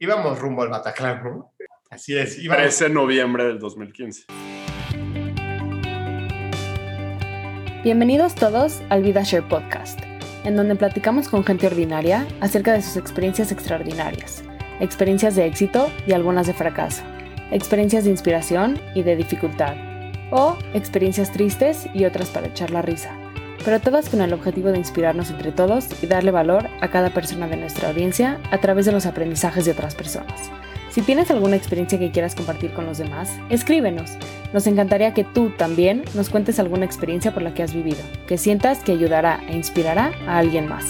íbamos rumbo al Bataclan, ¿no? Así es. Íbamos... 13 de noviembre del 2015. Bienvenidos todos al VidaShare Podcast, en donde platicamos con gente ordinaria acerca de sus experiencias extraordinarias, experiencias de éxito y algunas de fracaso, experiencias de inspiración y de dificultad, o experiencias tristes y otras para echar la risa pero todas con el objetivo de inspirarnos entre todos y darle valor a cada persona de nuestra audiencia a través de los aprendizajes de otras personas. Si tienes alguna experiencia que quieras compartir con los demás, escríbenos. Nos encantaría que tú también nos cuentes alguna experiencia por la que has vivido, que sientas que ayudará e inspirará a alguien más.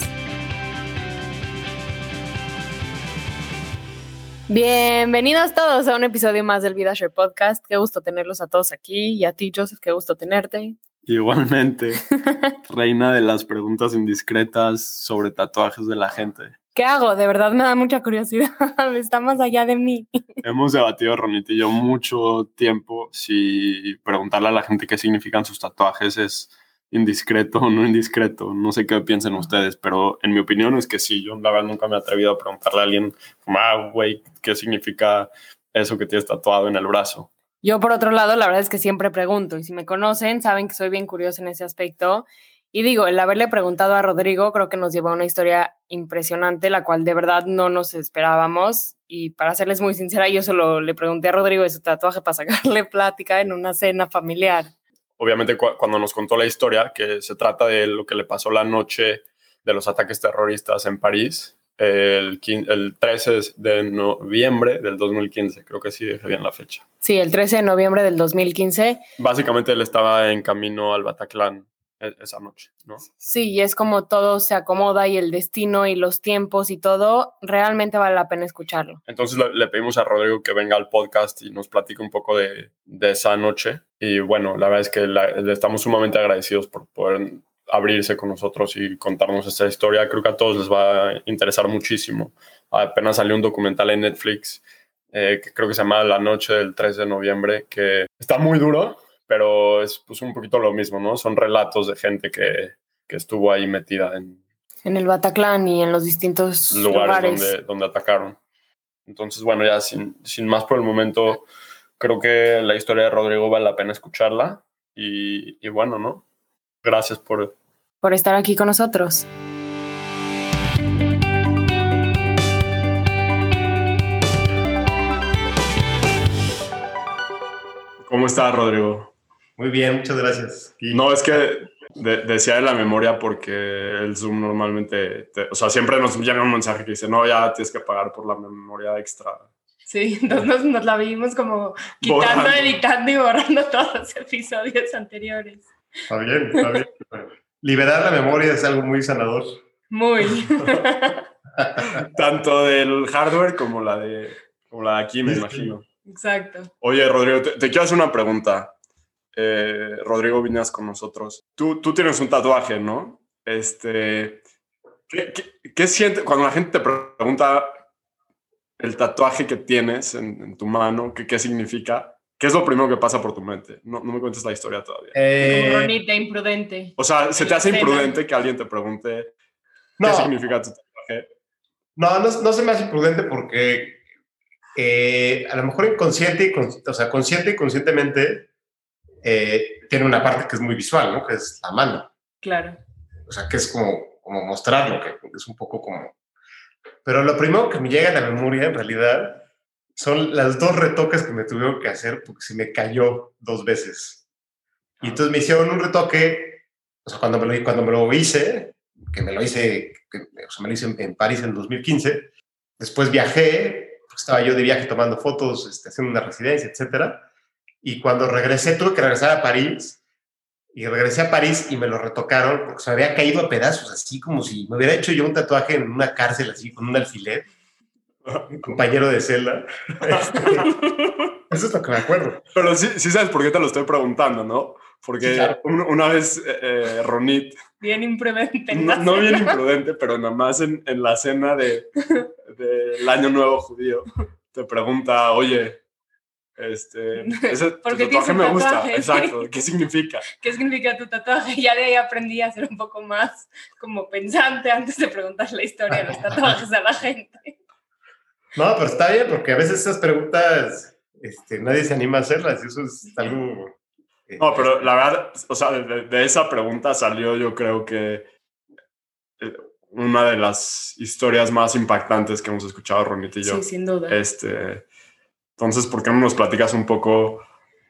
Bienvenidos todos a un episodio más del VidaShare Podcast. Qué gusto tenerlos a todos aquí y a ti, Joseph, qué gusto tenerte. Igualmente, reina de las preguntas indiscretas sobre tatuajes de la gente. ¿Qué hago? De verdad me da mucha curiosidad. Está más allá de mí. Hemos debatido, Ronit y yo, mucho tiempo si preguntarle a la gente qué significan sus tatuajes es indiscreto o no indiscreto. No sé qué piensen ustedes, pero en mi opinión es que sí. Yo, la verdad, nunca me he atrevido a preguntarle a alguien, ah, güey, ¿qué significa eso que tienes tatuado en el brazo? Yo, por otro lado, la verdad es que siempre pregunto y si me conocen, saben que soy bien curiosa en ese aspecto. Y digo, el haberle preguntado a Rodrigo creo que nos llevó a una historia impresionante, la cual de verdad no nos esperábamos. Y para serles muy sincera, yo solo le pregunté a Rodrigo de su tatuaje para sacarle plática en una cena familiar. Obviamente cuando nos contó la historia, que se trata de lo que le pasó la noche de los ataques terroristas en París, el, el 13 de noviembre del 2015, creo que sí dejé bien la fecha. Sí, el 13 de noviembre del 2015. Básicamente él estaba en camino al Bataclan e, esa noche, ¿no? Sí, y es como todo se acomoda y el destino y los tiempos y todo, realmente vale la pena escucharlo. Entonces le, pedimos a Rodrigo que venga al podcast y nos platique un poco de, de esa noche. Y bueno, la verdad es que le estamos sumamente agradecidos por poder abrirse con nosotros y contarnos esta historia. Creo que a todos les va a interesar muchísimo. Apenas salió un documental en Netflix eh, que creo que se llama La Noche del 3 de noviembre, que está muy duro, pero es pues, un poquito lo mismo, ¿no? Son relatos de gente que, que estuvo ahí metida en... En el Bataclan y en los distintos lugares, Donde, donde atacaron. Entonces, bueno, ya sin, sin más por el momento, creo que la historia de Rodrigo vale la pena escucharla. Y, y bueno, ¿no? Gracias por, por estar aquí con nosotros. ¿Cómo está, Rodrigo? Muy bien, muchas gracias. No, es que decía de la memoria porque el Zoom normalmente, o sea, siempre nos llama un mensaje que dice, no, ya tienes que pagar por la memoria extra. Sí, entonces nos, la vimos como quitando, editando y borrando todos los episodios anteriores. Está bien, está bien liberar la memoria es algo muy sanador. Muy. Tanto del hardware como la de, como la de aquí, me imagino. Exacto. Oye, Rodrigo, te, quiero hacer una pregunta. Eh, Rodrigo Viñas con nosotros. Tú, tú tienes un tatuaje, ¿no? Este, ¿qué, qué, sientes cuando la gente te pregunta el tatuaje que tienes en, en tu mano? ¿qué, ¿Qué significa? ¿Qué es lo primero que pasa por tu mente? No, no me cuentes la historia todavía. Eh, Ronita, imprudente. O sea, ¿se te hace imprudente que alguien te pregunte qué significa tu tatuaje? No, no, se me hace imprudente porque eh, a lo mejor inconsciente, o sea, consciente y conscientemente eh, tiene una parte que es muy visual, ¿no? Que es la mano. Claro. O sea, que es como, como mostrarlo, que es un poco como... Pero lo primero que me llega a la memoria, en realidad, son las dos retoques que me tuvieron que hacer porque se me cayó dos veces. Y entonces me hicieron un retoque, o sea, cuando me lo, cuando me lo hice, que me lo hice, o sea, me lo hice en, París en 2015, después viajé, estaba yo de viaje tomando fotos, este, haciendo una residencia, etcétera, y cuando regresé, tuve que regresar a París, y regresé a París y me lo retocaron porque se me había caído a pedazos, así como si me hubiera hecho yo un tatuaje en una cárcel, así, con un alfiler compañero de celda. Este, eso es lo que me acuerdo. Pero sí, sí sabes por qué te lo estoy preguntando, ¿no? Porque una vez eh, eh, Ronit... Bien imprudente. No, bien imprudente, pero nada más en, en la cena del de, Año Nuevo Judío, te pregunta, oye, este, ese tatuaje me gusta, exacto, ¿qué significa? ¿Qué significa tu tatuaje? Ya de ahí aprendí a ser un poco más como pensante antes de preguntar la historia de los tatuajes a la gente. No, pero está bien, porque a veces esas preguntas este, nadie se anima a hacerlas y eso es algo... Eh, no, pero la verdad, o sea, de, esa pregunta salió yo creo que eh, una de las historias más impactantes que hemos escuchado Ronit y yo. Sí, sin duda. Este, entonces, ¿por qué no nos platicas un poco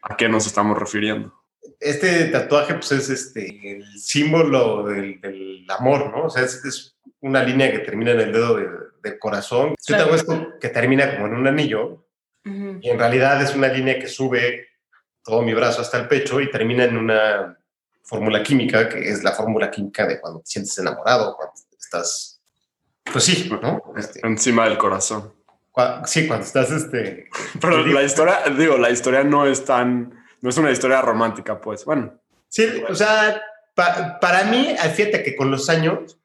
a qué nos estamos refiriendo? Este tatuaje pues es este, el símbolo del, amor, ¿no? O sea, es, una línea que termina en el dedo del corazón. Yo tengo esto que termina como en un anillo y en realidad es una línea que sube todo mi brazo hasta el pecho y termina en una fórmula química, que es la fórmula química de cuando te sientes enamorado, cuando estás, pues sí, ¿no? Este, Encima del corazón. sí, cuando estás, este... Pero la historia, digo, la historia no es tan, no es una historia romántica, pues, bueno. Sí, o sea, para mí, fíjate que con los años,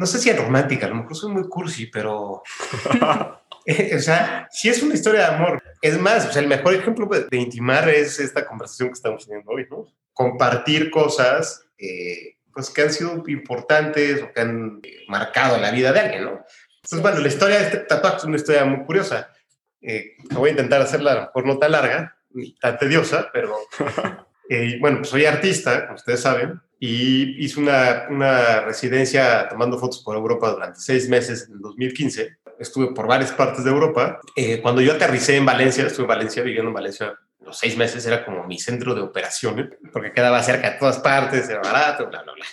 no sé si es romántica, a lo mejor soy muy cursi, pero... o sea, sí es una historia de amor. Es más, o sea, el mejor ejemplo de intimar es esta conversación que estamos teniendo hoy, ¿no? Compartir cosas eh, pues, que han sido importantes o que han marcado la vida de alguien, ¿no? Entonces, bueno, la historia de este tatuaje es una historia muy curiosa. Eh, voy a intentar hacerla por no tan larga, ni tan tediosa, pero eh, bueno, pues soy artista, como ustedes saben, y hice una, una residencia tomando fotos por Europa durante seis meses en 2015 estuve por varias partes de Europa. Eh, cuando yo aterricé en Valencia, estuve en Valencia, viviendo en Valencia los seis meses, era como mi centro de operaciones, porque quedaba cerca de todas partes, era barato, bla, bla, bla.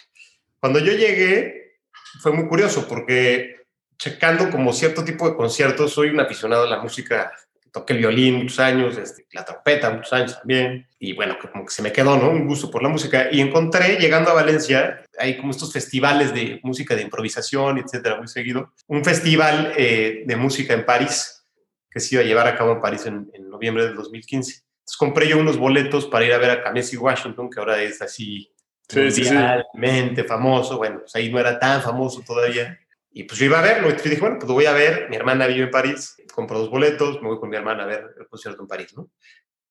Cuando yo llegué, fue muy curioso, porque checando como cierto tipo de conciertos, soy un aficionado a la música toqué el violín muchos años, este, la trompeta muchos años también, y bueno, como que se me quedó, ¿no? Un gusto por la música. Y encontré, llegando a Valencia, hay como estos festivales de música de improvisación, etcétera, muy seguido. Un festival eh, de música en París, que se iba a llevar a cabo en París en, noviembre del 2015. Entonces compré yo unos boletos para ir a ver a Kamesi Washington, que ahora es así sí, mundialmente famoso. Bueno, pues ahí no era tan famoso todavía. Y pues yo iba a verlo y dije, bueno, pues lo voy a ver. Mi hermana vive en París, compro dos boletos, me voy con mi hermana a ver el concierto en París, ¿no?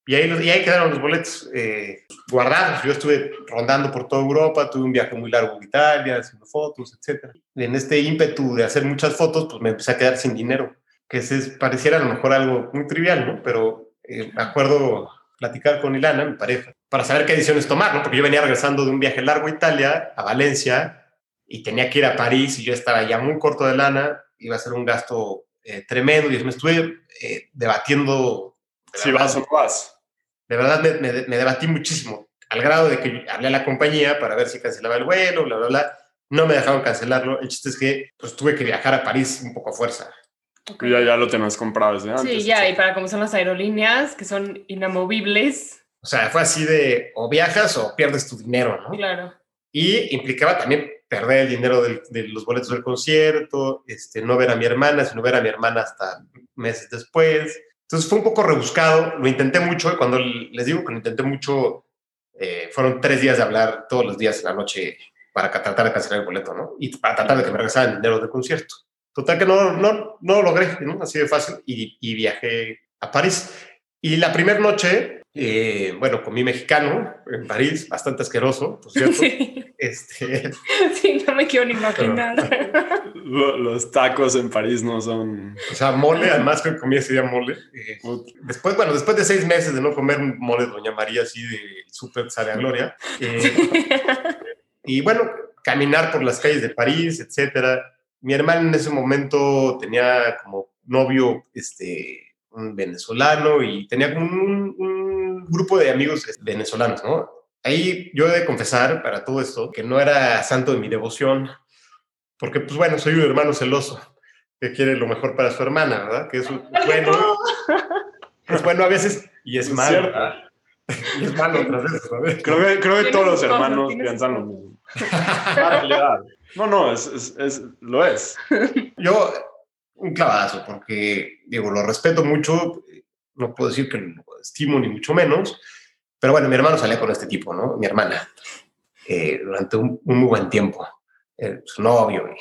Y ahí, y ahí quedaron los boletos eh, guardados. Yo estuve rondando por toda Europa, tuve un viaje muy largo a Italia, haciendo fotos, etc. En este ímpetu de hacer muchas fotos, pues me empecé a quedar sin dinero, que se, pareciera a lo mejor algo muy trivial, ¿no? Pero eh, me acuerdo platicar con Ilana, mi pareja, para saber qué decisiones tomar, ¿no? Porque yo venía regresando de un viaje largo a Italia, a Valencia, y tenía que ir a París y yo estaba ya muy corto de lana, iba a ser un gasto eh, tremendo y me estuve eh, debatiendo. si vas o vas. De verdad me, me, debatí muchísimo, al grado de que hablé a la compañía para ver si cancelaba el vuelo, bla, bla, bla. No me dejaron cancelarlo. El chiste es que pues, tuve que viajar a París un poco a fuerza. Ya, ya lo tenías comprado desde antes. Sí, ya, y para cómo son las aerolíneas, que son inamovibles. O sea, fue así de o viajas o pierdes tu dinero, ¿no? Claro. Y implicaba también perder el dinero de los boletos del concierto, este, no ver a mi hermana, sino ver a mi hermana hasta meses después. Entonces fue un poco rebuscado, lo intenté mucho y cuando les digo que lo intenté mucho, eh, fueron tres días de hablar todos los días en la noche para tratar de cancelar el boleto, ¿no? Y para tratar de que me regresaran el dinero del concierto. Total que no, no, no lo logré, ¿no? Así de fácil y, y viajé a París. Y la primera noche eh, bueno, comí mexicano en París, bastante asqueroso, por cierto. Sí. Este, sí, no me quiero ni imaginar. Los tacos en París no son... O sea, mole, además que comí ese día mole. Eh, después, bueno, después de seis meses de no comer mole Doña María así de súper sabe a gloria. Eh, y bueno, caminar por las calles de París, etcétera. Mi hermana en ese momento tenía como novio este, un venezolano y tenía como un grupo de amigos venezolanos, ¿no? Ahí yo he de confesar para todo esto que no era santo de mi devoción, porque pues bueno, soy un hermano celoso que quiere lo mejor para su hermana, ¿verdad? Que es bueno, es bueno a veces y es malo. Y es malo otras veces, ¿sabes? Creo que, creo que todos los hermanos piensan lo mismo. no, no, es, es, es, lo es. Yo, un clavazo, porque, digo, lo respeto mucho, no puedo decir que lo estimo ni mucho menos, pero bueno, mi hermano salía con este tipo, ¿no? Mi hermana, eh, durante un, muy buen tiempo, eh, su novio y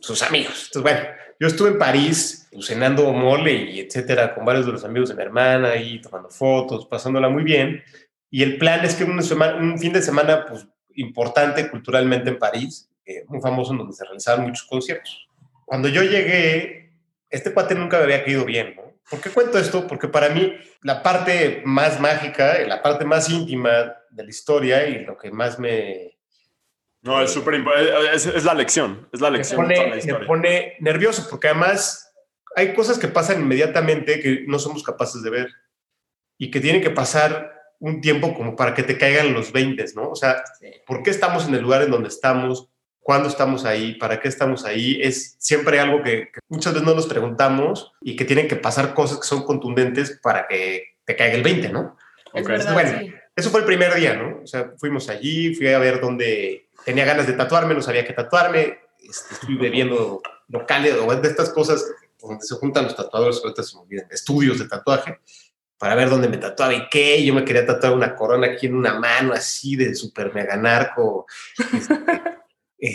sus amigos. Entonces, bueno, yo estuve en París pues, cenando mole y etcétera con varios de los amigos de mi hermana ahí tomando fotos, pasándola muy bien. Y el plan es que un, un fin de semana pues, importante culturalmente en París, eh, muy famoso en donde se realizaban muchos conciertos. Cuando yo llegué, este cuate nunca me había caído bien, ¿no? ¿Por qué cuento esto? Porque para mí la parte más mágica, la parte más íntima de la historia y lo que más me... No, es súper importante, es, es, la lección, es la lección me pone, de toda la historia. Me pone nervioso porque además hay cosas que pasan inmediatamente que no somos capaces de ver y que tienen que pasar un tiempo como para que te caigan los 20, ¿no? O sea, ¿por qué estamos en el lugar en donde estamos? ¿Cuándo estamos ahí? ¿Para qué estamos ahí? Es siempre algo que, que muchas veces no nos preguntamos y que tienen que pasar cosas que son contundentes para que te caiga el 20, ¿no? Es verdad, Bueno, sí. Eso fue el primer día, ¿no? O sea, fuimos allí, fui a ver dónde tenía ganas de tatuarme, no sabía qué tatuarme, este, estuve bebiendo locales o de estas cosas donde se juntan los tatuadores, ahorita se me olvidan, estudios de tatuaje, para ver dónde me tatuaba y qué. Yo me quería tatuar una corona aquí en una mano, así de super mega narco. Este,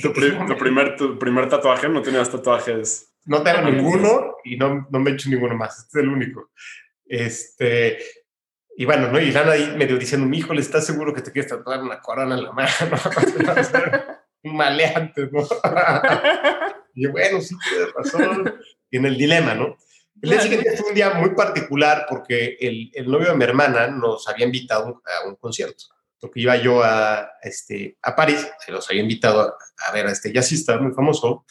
Tu, pri- tu primer, tu primer tatuaje, no tenías tatuajes. no tengo ninguno y no, no me he hecho ninguno más. Este es el único. Este, y bueno, ¿no? Y Lana ahí medio diciendo, mi hijo, ¿le estás seguro que te quieres tatuar una corona en la mano? Un maleante, ¿no? y bueno, sí, tienes razón. Y en el dilema, ¿no? El día Claro. siguiente fue un día muy particular porque el, el novio de mi hermana nos había invitado a un concierto. Porque iba yo a, este, a París, se los había invitado a, a ver a este jazzista muy famoso,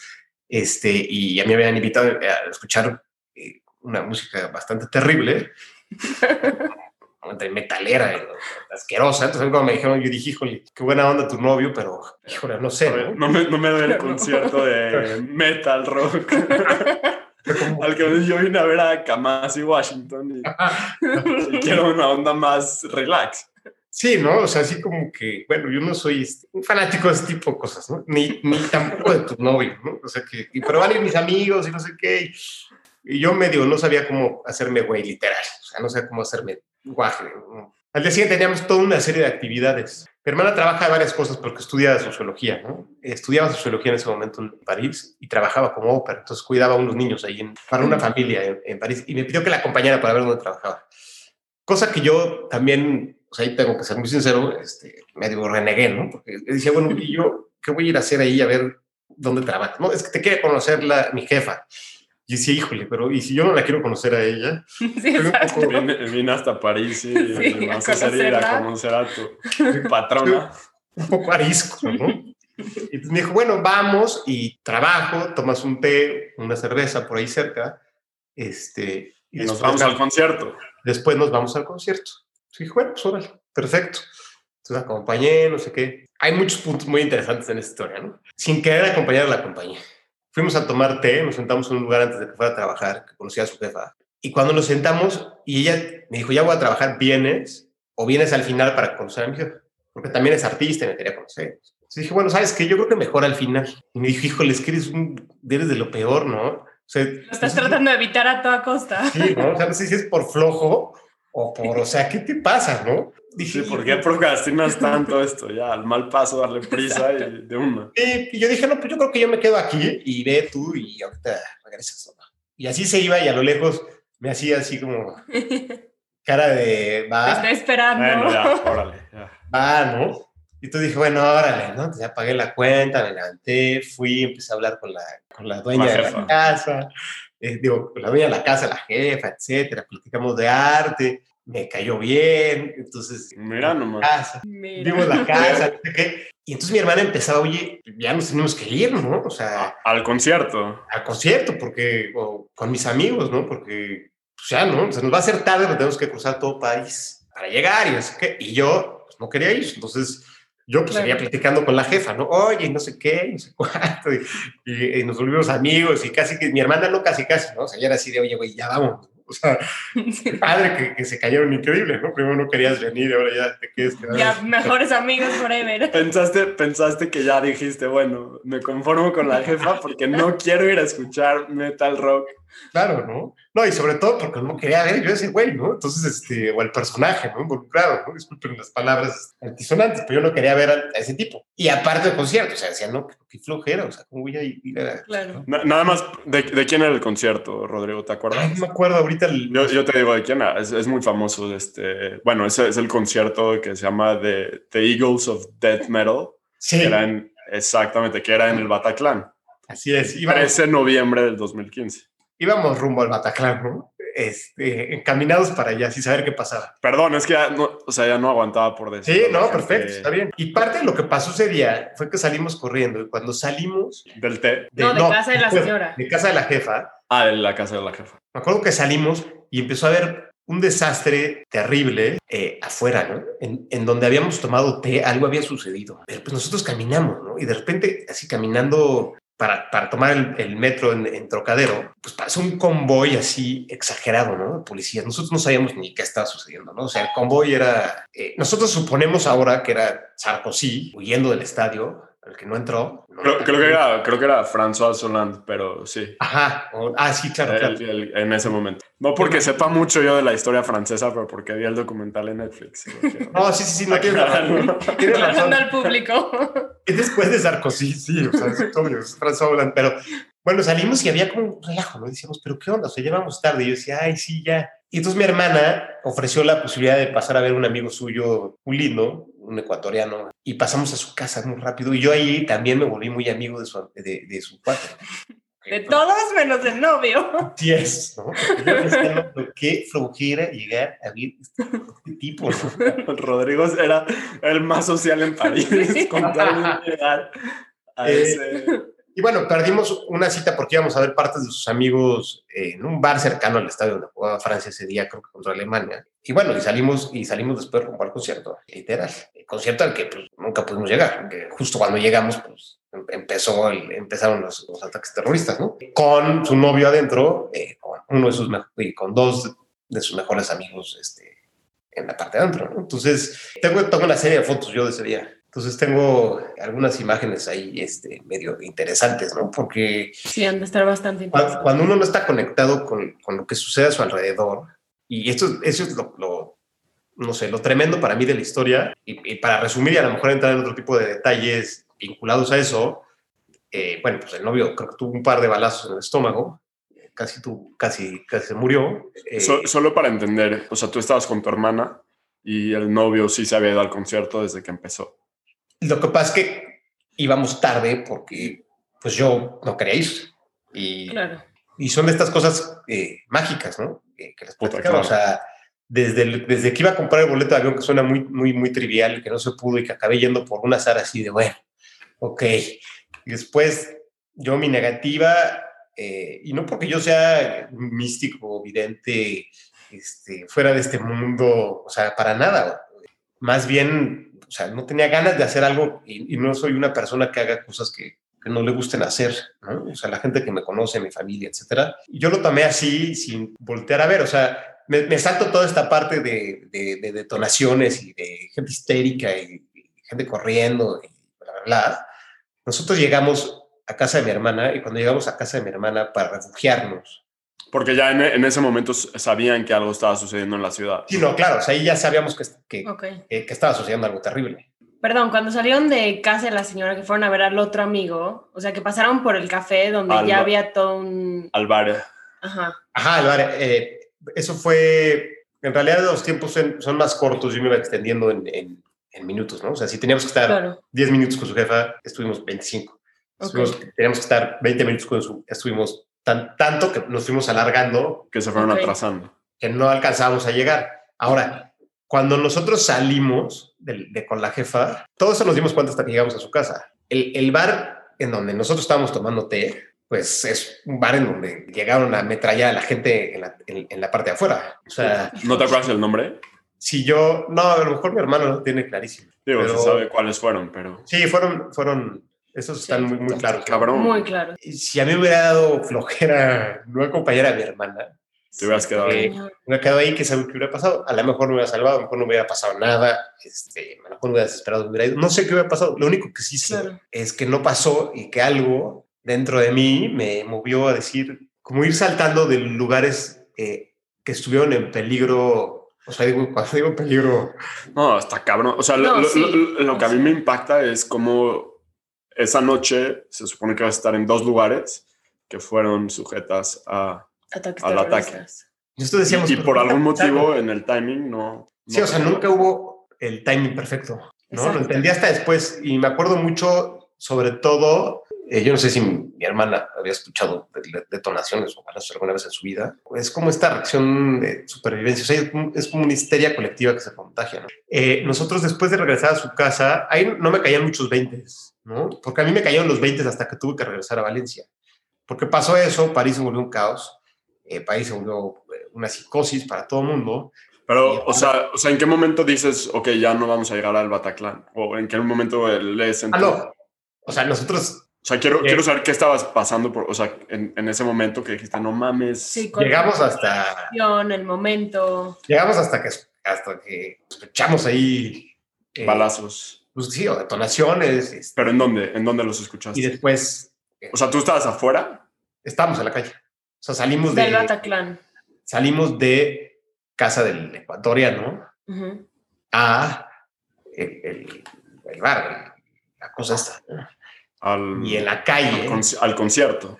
este, y a mí me habían invitado a escuchar eh, una música bastante terrible, entre metalera, eh, asquerosa. Entonces, cuando me dijeron, yo dije, híjole, qué buena onda tu novio, pero, híjole, no sé. ¿no? No me, no me doy el concierto de metal rock. Al que yo vine a ver a Kamasi Washington y, y quiero una onda más relax. Sí, ¿no? O sea, así como que, bueno, yo no soy este, un fanático de ese tipo de cosas, ¿no? Ni, ni tampoco de tu novio, ¿no? O sea, que, pero van a ir mis amigos y no sé qué. Y yo medio no sabía cómo hacerme güey, literal. O sea, no sabía cómo hacerme guaje. ¿no? Al día siguiente teníamos toda una serie de actividades. Mi hermana trabaja de varias cosas porque estudia sociología, ¿no? Estudiaba sociología en ese momento en París y trabajaba como ópera. Entonces cuidaba a unos niños ahí en- para una familia en, en París y me pidió que la acompañara para ver dónde trabajaba. Cosa que yo también, o sea, ahí tengo que ser muy sincero, este, medio renegué, ¿no? Porque decía, bueno, ¿y yo qué voy a ir a hacer ahí a ver dónde trabaja? No, es que te quiere conocer la, mi jefa. Y decía, híjole, pero ¿y si yo no la quiero conocer a ella? Sí, poco- Vine, vine hasta París y Sí, me a vas a conocer a tu patrona. un poco arisco, ¿no? Y me dijo, bueno, vamos y trabajo, tomas un té, una cerveza por ahí cerca, este, Y nos vamos al concierto. después nos vamos al concierto. Dije, bueno, pues órale, perfecto. Entonces acompañé, no sé qué. Hay muchos puntos muy interesantes en esta historia, ¿no? Sin querer acompañar la acompañé. Fuimos a tomar té, nos sentamos en un lugar antes de que fuera a trabajar, que conocía a su jefa. Y cuando nos sentamos, y ella me dijo, ya voy a trabajar, ¿vienes? ¿O vienes al final para conocer a mi jefa? Porque también es artista y me quería conocer. Entonces dije, bueno, ¿sabes qué? Yo creo que mejor al final. Y me dijo, híjole, es que eres, un, eres de lo peor, ¿no? O sea, Lo estás no sé si- tratando de evitar a toda costa. Sí, ¿no? O sea, no sé si es por flojo o por, o sea, ¿qué te pasa, no? Dije, Sí, ¿por qué procrastinas tanto esto? Ya, al mal paso, darle prisa y de una. Y, y yo dije, no, pues yo creo que yo me quedo aquí y ve tú y ahorita regresas. ¿no? Y así se iba y a lo lejos me hacía así como cara de, Te va, estoy esperando. Bueno, ya, órale. Ya. va, ¿no? Y tú dije, bueno, órale, ¿no? Entonces ya pagué la cuenta, me levanté, fui, empecé a hablar con la, con la dueña La de la casa, eh, digo, la dueña de la casa, la jefa, etcétera, platicamos de arte, me cayó bien, entonces... Mira nomás. casa, Mira. vimos la casa, no sé qué. Y entonces mi hermana empezaba, oye, ya nos tenemos que ir, ¿no? O sea, A- Al concierto. al concierto, porque, o con mis amigos, ¿no? Porque, pues ya, ¿no? Se nos va a hacer tarde, pero tenemos que cruzar todo París para llegar y no sé qué. Y yo, pues no quería ir. Entonces, yo, pues, Claro. seguía platicando con la jefa, ¿no? Oye, no sé qué, no sé cuánto. Y, y- y nos volvimos amigos y casi que mi hermana no, casi, casi, ¿no? O sea, ya era así de, oye, güey, ya vamos. O sea, Sí. padre que, que se cayeron increíble, ¿no? Primero no querías venir y ahora ya te quieres quedar. Ya, mejores amigos forever. Pensaste, pensaste que ya dijiste, bueno, me conformo con la jefa porque no quiero ir a escuchar metal rock. Claro, ¿no? No, y sobre todo porque no quería ver yo ese güey, ¿no? Entonces, este, o el personaje, ¿no? Involucrado, ¿no? Disculpen las palabras altisonantes, pero yo no quería ver a, a ese tipo. Y aparte del concierto, o sea, decía, no, qué, qué flojera, o sea, ¿cómo voy a ir a...? Claro. Na- nada más, ¿de, de quién era el concierto, Rodrigo? ¿Te acuerdas? Ay, no me acuerdo ahorita el... Yo, yo te digo de quién era. Es, es muy famoso. Este, bueno, ese es el concierto que se llama The, The Eagles of Death Metal. sí, Que era en, exactamente, que era en el Bataclan. así es. Iba, 13 de noviembre del 2015. Íbamos rumbo al Bataclan, ¿no? Este, encaminados para allá, sin saber qué pasaba. Perdón, es que ya no, o sea, ya no aguantaba por decir. Sí, no, perfecto, está bien. Y parte de lo que pasó ese día fue que salimos corriendo y cuando salimos... Del té. no, de casa de la señora. De casa de la jefa. Ah, de la casa de la jefa. Me acuerdo que salimos y empezó a haber un desastre terrible eh, afuera, ¿no? En, en, donde habíamos tomado té, algo había sucedido. Pero pues nosotros caminamos, ¿no? Y de repente, así caminando para, para tomar el, el metro en, en, Trocadero, pues pasó un convoy así exagerado, ¿no? De policías. Nosotros no sabíamos ni qué estaba sucediendo, ¿no? O sea, el convoy era... Eh, nosotros suponemos ahora que era Sarkozy huyendo del estadio, el que no entró. No creo, creo, que era, creo que era François Hollande, pero sí. Ajá. O, ah, sí, claro. claro. El, el, en ese momento. No porque sí. sepa mucho yo de la historia francesa, pero porque vi el documental en Netflix. No, sí, sí, sí. No tiene razón. Tiene razón. al público. Es después de Sarkozy, sí. O sea, es obvio, es François Hollande. Pero bueno, salimos y había como un relajo, ¿no? Decíamos, ¿pero qué onda? O sea, llevamos tarde. Y yo decía, ay, sí, ya. Y entonces mi hermana ofreció la posibilidad de pasar a ver un amigo suyo muy lindo, un ecuatoriano, y pasamos a su casa muy rápido. Y yo ahí también me volví muy amigo de su, de, de su cuate. De todos menos del novio. Sí es, ¿no? No, qué flojera llegar a ver este, tipo, ¿no? Rodrigo era el más social en París, con tal de llegar a Eh, ese... Y bueno, perdimos una cita porque íbamos a ver partes de sus amigos en un bar cercano al estadio donde jugaba Francia ese día, creo que contra Alemania. Y bueno, y salimos, y salimos después rumbo al concierto, literal. El concierto al que pues, nunca pudimos llegar, porque justo cuando llegamos, pues em- empezó el- empezaron los, los ataques terroristas, ¿no? Con su novio adentro, eh, con uno de sus con dos de sus mejores amigos este, en la parte de adentro, ¿no? Entonces, tengo, tengo una serie de fotos yo de ese día. Entonces tengo algunas imágenes ahí este, medio interesantes, ¿no? Porque Sí, han de estar bastante cuando, interesantes. cuando uno no está conectado con, con lo que sucede a su alrededor, y esto, eso es lo, lo, no sé, lo tremendo para mí de la historia, y, y para resumir y a lo mejor entrar en otro tipo de detalles vinculados a eso, eh, bueno, pues el novio creo que tuvo un par de balazos en el estómago, casi, tu, casi, casi se murió. eh, So- solo para entender, o sea, tú estabas con tu hermana y el novio sí se había ido al concierto desde que empezó. Lo que pasa es que íbamos tarde porque pues yo no quería ir. Y, Claro. y son de estas cosas eh, mágicas, ¿no? Que, que les Puta, platicaba. O claro. sea, desde, el- desde que iba a comprar el boleto de avión, que suena muy, muy, muy trivial, y que no se pudo y que acabé yendo por un azar así de, bueno, ok. Y después yo mi negativa, eh, y no porque yo sea místico, vidente, este, fuera de este mundo, o sea, para nada. Más bien, o sea, no tenía ganas de hacer algo y, y no soy una persona que haga cosas que, que no le gusten hacer, ¿no? O sea, la gente que me conoce, mi familia, etcétera. Yo lo tomé así, sin voltear a ver, o sea, me, me salto toda esta parte de, de, de detonaciones y de gente histérica y, y gente corriendo y bla, bla, bla. Nosotros llegamos a casa de mi hermana y cuando llegamos a casa de mi hermana para refugiarnos, Porque ya en, en ese momento sabían que algo estaba sucediendo en la ciudad. sí, no, claro, o sea, ahí ya sabíamos que, que, Ok. que, que estaba sucediendo algo terrible. Perdón, cuando salieron de casa de la señora que fueron a ver al otro amigo, o sea, que pasaron por el café donde Al ya había todo un... Al bar. Ajá. Ajá, el bar, eh, eso fue, en realidad los tiempos son, son más cortos, yo me iba extendiendo en, en, en minutos, ¿no? O sea, si teníamos que estar Claro. 10 minutos con su jefa, estuvimos 25. Estuvimos- Teníamos que estar 20 minutos con su, estuvimos tan, tanto que nos fuimos alargando que se fueron Ok. atrasando. que no alcanzábamos a llegar. Ahora, cuando nosotros salimos de, de con la jefa, todo eso nos dimos cuenta hasta que llegamos a su casa. El, el bar en donde nosotros estábamos tomando té, pues es un bar en donde llegaron a ametrallar a la gente en la, en- en la parte de afuera. O sea, ¿No te acuerdas el nombre? si yo, no, a lo mejor mi hermano lo tiene clarísimo. Digo, Pero- se sabe cuáles fueron, pero... Sí, fueron, fueron, esos están muy, muy claros. Cabrón. Muy claro. Si a mí me hubiera dado flojera no acompañar a mi hermana, Te hubieras quedado ahí. Eh, me he quedado ahí, que sabe qué hubiera pasado. A lo mejor me hubiera salvado, a lo mejor no hubiera pasado nada, este, a lo mejor me hubiera desesperado, me hubiera ido. No sé qué hubiera pasado. Lo único que sí sé Claro. es que no pasó y que algo dentro de mí me movió a decir, como ir saltando de lugares eh, que estuvieron en peligro. O sea, digo, cuando digo peligro, No, está cabrón. O sea, lo, No, lo- sí. lo- lo que a mí Sí. me impacta es cómo esa noche se supone que vas a estar en dos lugares que fueron sujetas a... Ataques Al ataque. nosotros decíamos... y, y "¿Pero por algún está pasando?". motivo en el timing no... Sí, no o sea, pasó. nunca hubo el timing perfecto, ¿no? Exacto. Lo entendí hasta después y me acuerdo mucho, sobre todo, eh, yo no sé si mi, hermana había escuchado detonaciones o balas alguna vez en su vida. Es como esta reacción de supervivencia, o sea, es, como una histeria colectiva que se contagia. Eh, nosotros después de regresar a su casa, ahí no me caían muchos 20, ¿no? Porque a mí me cayeron los 20 hasta que tuve que regresar a Valencia. Porque pasó eso, París se volvió un caos, eh, París se volvió una psicosis para todo el mundo. Pero, o sea, o sea, ¿en qué momento dices, ok, ya no vamos a llegar al Bataclan? ¿O en qué momento lees en... Ah, no. O sea, nosotros o sea, quiero, quiero saber qué estabas pasando por, o sea, en, en ese momento que dijiste, no mames. Sí, llegamos hasta. El momento. Llegamos hasta que, hasta que escuchamos ahí. Eh, Balazos. Pues sí, o detonaciones. Este. ¿Pero en dónde? ¿En dónde los escuchaste? Y después. o sea, ¿tú estabas afuera? Estábamos en la calle. O sea, salimos de. Del Bataclan. Salimos de Casa del Ecuatoriano a el, el, bar, la cosa esta y en la calle. Al, concierto.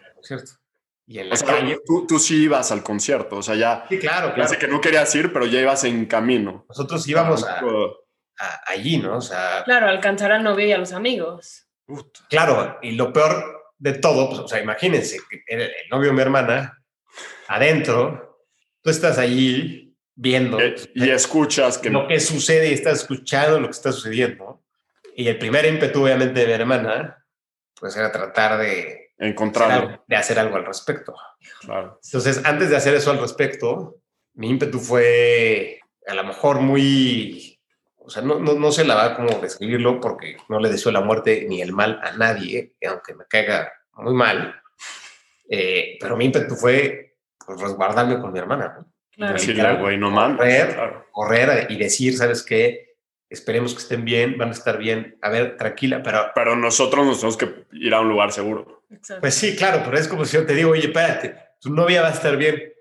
Y en la calle. Tú, tú, sí ibas al concierto, o sea, ya. Sí, claro, claro. que no querías ir, pero ya ibas en camino. Nosotros íbamos a, allí, ¿no? O sea. Claro, alcanzar al novio y a los amigos. Claro, y lo peor de todo, pues, o sea, imagínense, el, el novio de mi hermana, adentro, tú estás allí viendo. Eh, y, escuchas que. Lo que sucede y estás escuchando lo que está sucediendo. Y el primer ímpetu, obviamente, de mi hermana pues era tratar de encontrar de hacer algo al respecto. Entonces, antes de hacer eso al respecto, mi ímpetu fue a lo mejor muy, o sea, no, no, no sé la verdad cómo describirlo porque no le deseo la muerte ni el mal a nadie, aunque me caiga muy mal, eh, pero mi ímpetu fue pues, resguardarme con mi hermana. Decirle, güey, no correr, correr y decir, ¿sabes qué? Esperemos que estén bien, van a estar bien, a ver, tranquila, pero... Pero nosotros nos tenemos que ir a un lugar seguro. Pues sí, claro, pero es como si yo te digo, oye, espérate, tu novia va a estar bien.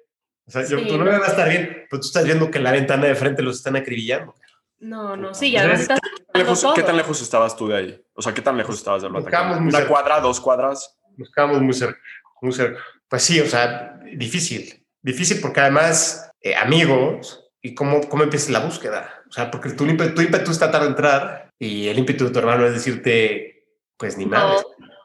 O sea, tu novia va a estar bien, pero tú estás viendo que en la ventana de frente los están acribillando. No, no, sí, ya estás... ¿Qué tan, lejos, estabas tú de ahí? O sea, ¿qué tan lejos estabas del ataque? ¿Una cuadra, dos cuadras? Nos quedamos muy cerca, muy cerca. Pues sí, o sea, difícil. Difícil porque además, eh, amigos, ¿y cómo, cómo empieza la búsqueda? O sea, porque tu, tu ímpetu está tarde de entrar y el ímpetu de tu hermano es decirte, pues ni madre.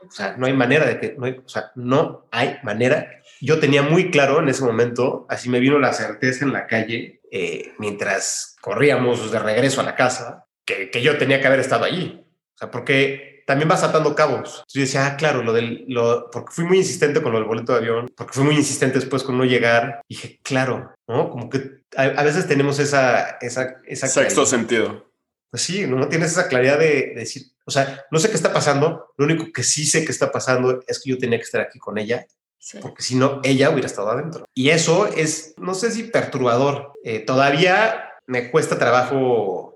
O sea, no hay manera de que, no hay, o sea, no hay manera. Yo tenía muy claro en ese momento, así me vino la certeza en la calle, eh, mientras corríamos de regreso a la casa, que, que, yo tenía que haber estado allí. O sea, porque también vas atando cabos. Entonces yo decía, ah, claro, lo del, lo, porque fui muy insistente con lo del boleto de avión, porque fui muy insistente después con no llegar. dije, claro, ¿no? Como que a, veces tenemos esa... esa, esa Sexto sentido. Pues sí, no, tienes esa claridad de, decir, o sea, no sé qué está pasando, lo único que sí sé que está pasando es que yo tenía que estar aquí con ella, porque si no, ella hubiera estado adentro. Y eso es, no sé si perturbador, eh, todavía me cuesta trabajo,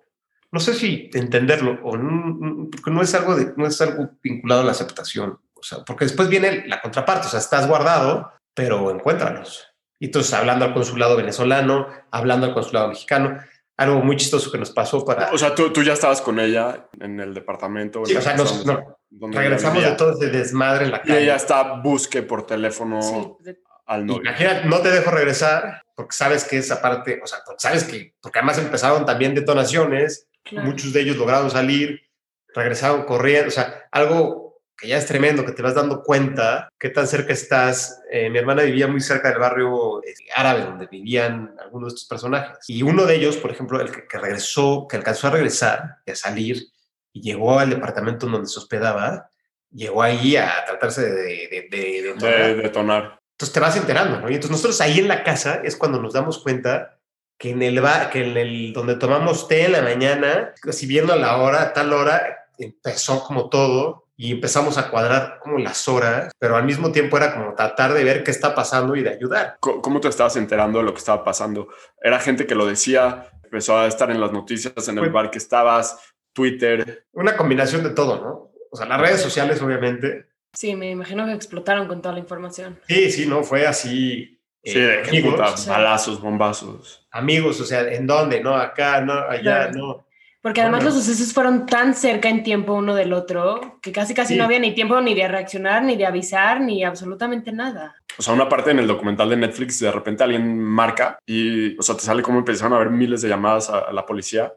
no sé si entenderlo, o no, porque no es, algo de, no es algo vinculado a la aceptación, o sea, porque después viene la contraparte, o sea, estás guardado, pero encuéntranos. Y entonces hablando al consulado venezolano, hablando al consulado mexicano, algo muy chistoso que nos pasó para... O sea, tú, tú ya estabas con ella en el departamento. Sí, o sea, nos, regresamos de todo ese desmadre en la calle. Y ella está busque por teléfono al novio. Imagínate, no te dejo regresar porque sabes que esa parte, o sea, sabes que, porque además empezaron también detonaciones, muchos de ellos lograron salir, regresaron corriendo, o sea, algo que ya es tremendo, que te vas dando cuenta qué tan cerca estás. Eh, mi hermana vivía muy cerca del barrio eh, árabe donde vivían algunos de estos personajes. Y uno de ellos, por ejemplo, el que, regresó, que alcanzó a regresar y a salir y llegó al departamento donde se hospedaba, llegó ahí a tratarse de, de, detonar. Entonces te vas enterando, ¿no? Y entonces nosotros ahí en la casa es cuando nos damos cuenta que en el bar, que en el donde tomamos té en la mañana, así viendo a la hora, a tal hora, empezó como todo y empezamos a cuadrar como las horas, pero al mismo tiempo era como tratar de ver qué está pasando y de ayudar. ¿Cómo te estabas enterando de lo que estaba pasando? ¿Era gente que lo decía? ¿Empezó a estar en las noticias en el bar que estabas? ¿Twitter? Una combinación de todo, ¿no? O sea, las redes sociales, obviamente. Sí, me imagino que explotaron con toda la información. Sí, sí, no, fue así. Sí, eh, amigos, balazos, bombazos. Amigos, o sea, ¿en dónde? No, acá, no, allá, no. Porque además los sucesos fueron tan cerca en tiempo uno del otro que casi casi no había ni tiempo ni de reaccionar, ni de avisar, ni absolutamente nada. O sea, una parte en el documental de Netflix, de repente alguien marca y, o sea, te sale como empezaron a haber miles de llamadas a, la policía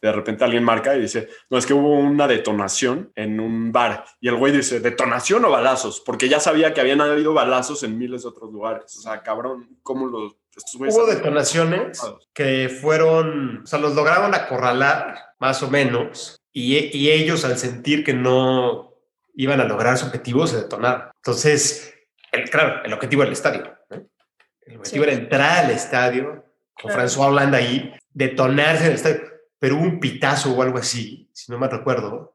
De repente alguien marca y dice, no, es que hubo una detonación en un bar. Y el güey dice, ¿detonación o balazos? Porque ya sabía que habían habido balazos en miles de otros lugares. O sea, cabrón, ¿cómo los... Hubo detonaciones que fueron, o sea, los lograron acorralar, más o menos, y, y ellos al sentir que no iban a lograr su objetivo, se detonaron. Entonces, el- claro, el objetivo era el estadio. ¿no? El objetivo Sí. era entrar al estadio, con Claro. François Hollande ahí, detonarse en el estadio, pero hubo un pitazo o algo así, si no me recuerdo.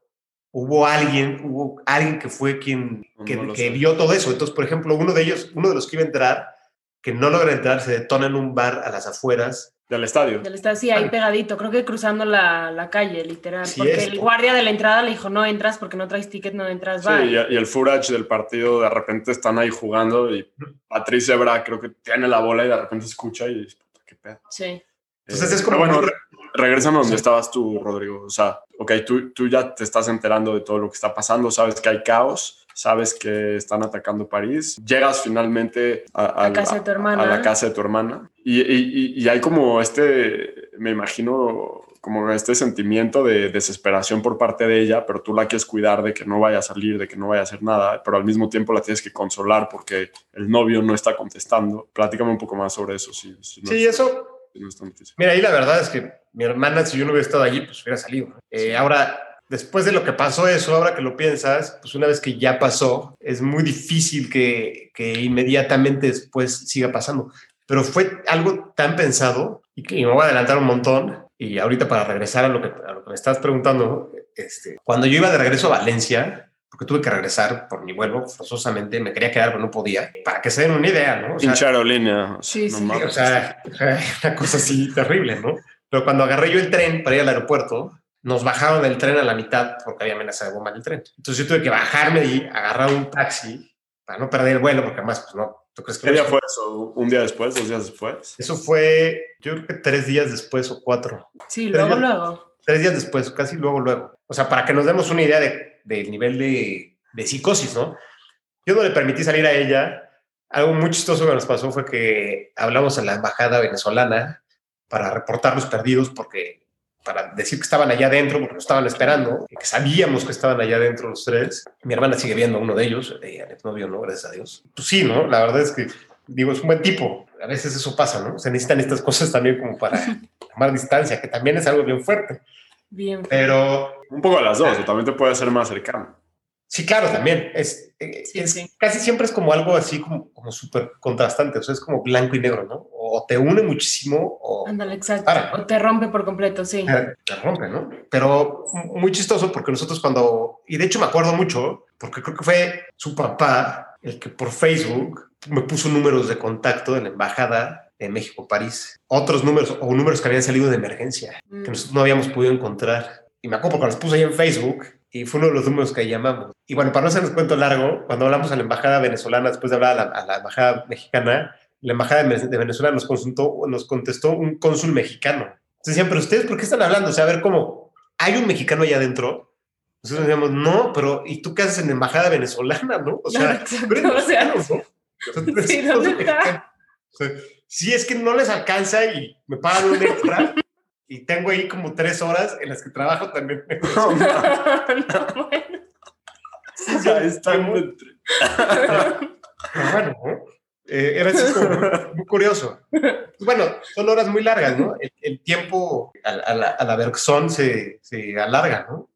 Hubo alguien, hubo alguien que fue quien que, No que sé. vio todo eso. Entonces, por ejemplo, uno de ellos, uno de los que iba a entrar, que no logra entrar, se detona en un bar a las afueras Del estadio. Él está así ahí pegadito, creo que cruzando la, la calle, literal. Porque es. el guardia de la entrada le dijo, no entras porque no traes ticket, no entras. Sí, bye". y, y el footage del partido, de repente están ahí jugando y Patricia Ebra creo que tiene la bola y de repente escucha y qué pedo. Sí. Entonces Eh, es como bueno, re- a donde Sí. estabas tú, Rodrigo. O sea, ok, tú, tú ya te estás enterando de todo lo que está pasando, sabes que hay caos, sabes que están atacando París, llegas finalmente a, A casa de tu hermana. a la casa de tu hermana y, y- y- y hay como este, me imagino, como este sentimiento de desesperación por parte de ella, pero tú la quieres cuidar de que no vaya a salir, de que no vaya a hacer nada, pero al mismo tiempo la tienes que consolar porque el novio no está contestando. Platícame un poco más sobre eso. Si, si no Sí, es- eso. si no es tan difícil. Mira, ahí la verdad es que mi hermana, si yo no hubiera estado allí, pues hubiera salido. Eh, Ahora, después de lo que pasó eso, ahora que lo piensas, pues una vez que ya pasó, es muy difícil que, que inmediatamente después siga pasando. Pero fue algo tan pensado y que y me voy a adelantar un montón. Y ahorita para regresar a lo que, a lo que me estás preguntando, este, cuando yo iba de regreso a Valencia, porque tuve que regresar por mi vuelo, forzosamente me quería quedar, pero no podía, para que se den una idea, ¿no? O sea, aerolínea. Sí, no sí. mames. o sea, una cosa así terrible, ¿no? Pero cuando agarré yo el tren para ir al aeropuerto, nos bajaron del tren a la mitad porque había amenaza de bomba en el tren. Entonces yo tuve que bajarme y agarrar un taxi para no perder el vuelo, porque además, pues no, ¿tú crees que ¿Qué día fue eso? ¿Un día después? ¿Dos días después? Eso fue, yo creo que tres días después o cuatro. Sí, luego, luego. Tres días después, casi luego, luego. O sea, para que nos demos una idea de- del nivel de, de psicosis, ¿no? Yo no le permití salir a ella. Algo muy chistoso que nos pasó fue que hablamos a la embajada venezolana para reportar los perdidos, porque para decir que estaban allá adentro, porque nos estaban esperando, y que sabíamos que estaban allá adentro los tres. Mi hermana sigue viendo a uno de ellos, eh, al exnovio, ¿no? Gracias a Dios. Pues sí, ¿no? La verdad es que, digo, es un buen tipo. A veces eso pasa, ¿no? Se necesitan estas cosas también como para tomar distancia, que también es algo bien fuerte. Bien. Pero Un poco a las dos, o también te puede hacer más cercano. sí, claro, también. Es, Sí, es- sí. Casi siempre es como algo así como, como súper contrastante, o sea, es como blanco y negro, ¿no? O te une muchísimo o Ándale, exacto. Para. O te rompe por completo, sí. te rompe, ¿no? Pero muy chistoso porque nosotros cuando, y de hecho me acuerdo mucho, porque creo que fue su papá el que por Facebook me puso números de contacto de la embajada de México, París, otros números o números que habían salido de emergencia. Mm. que nosotros no habíamos podido encontrar. Y me acuerdo porque los puse ahí en Facebook y fue uno de los números que llamamos. Y bueno, para no hacernos cuento largo, cuando hablamos a la embajada venezolana, después de hablar a la, a la embajada mexicana, la embajada de Ve- de Venezuela nos, consultó, nos contestó un cónsul mexicano. Entonces decían, pero ustedes, ¿por qué están hablando? O sea, a ver cómo, ¿hay un mexicano allá adentro? Nosotros decíamos, no, pero ¿y tú qué haces en la embajada venezolana, no? O sea, tú eres o sea, ¿no? Sí, ¿dónde está? O sea, si es que no les alcanza y me pagan un extra y tengo ahí como tres horas en las que trabajo también. no, bueno. Ya entre- Pero bueno, ¿no? Eh, era así como muy, muy curioso. Pues bueno, son horas muy largas, ¿no? El, el tiempo a, a la, a la Bergson se, se alarga, ¿no?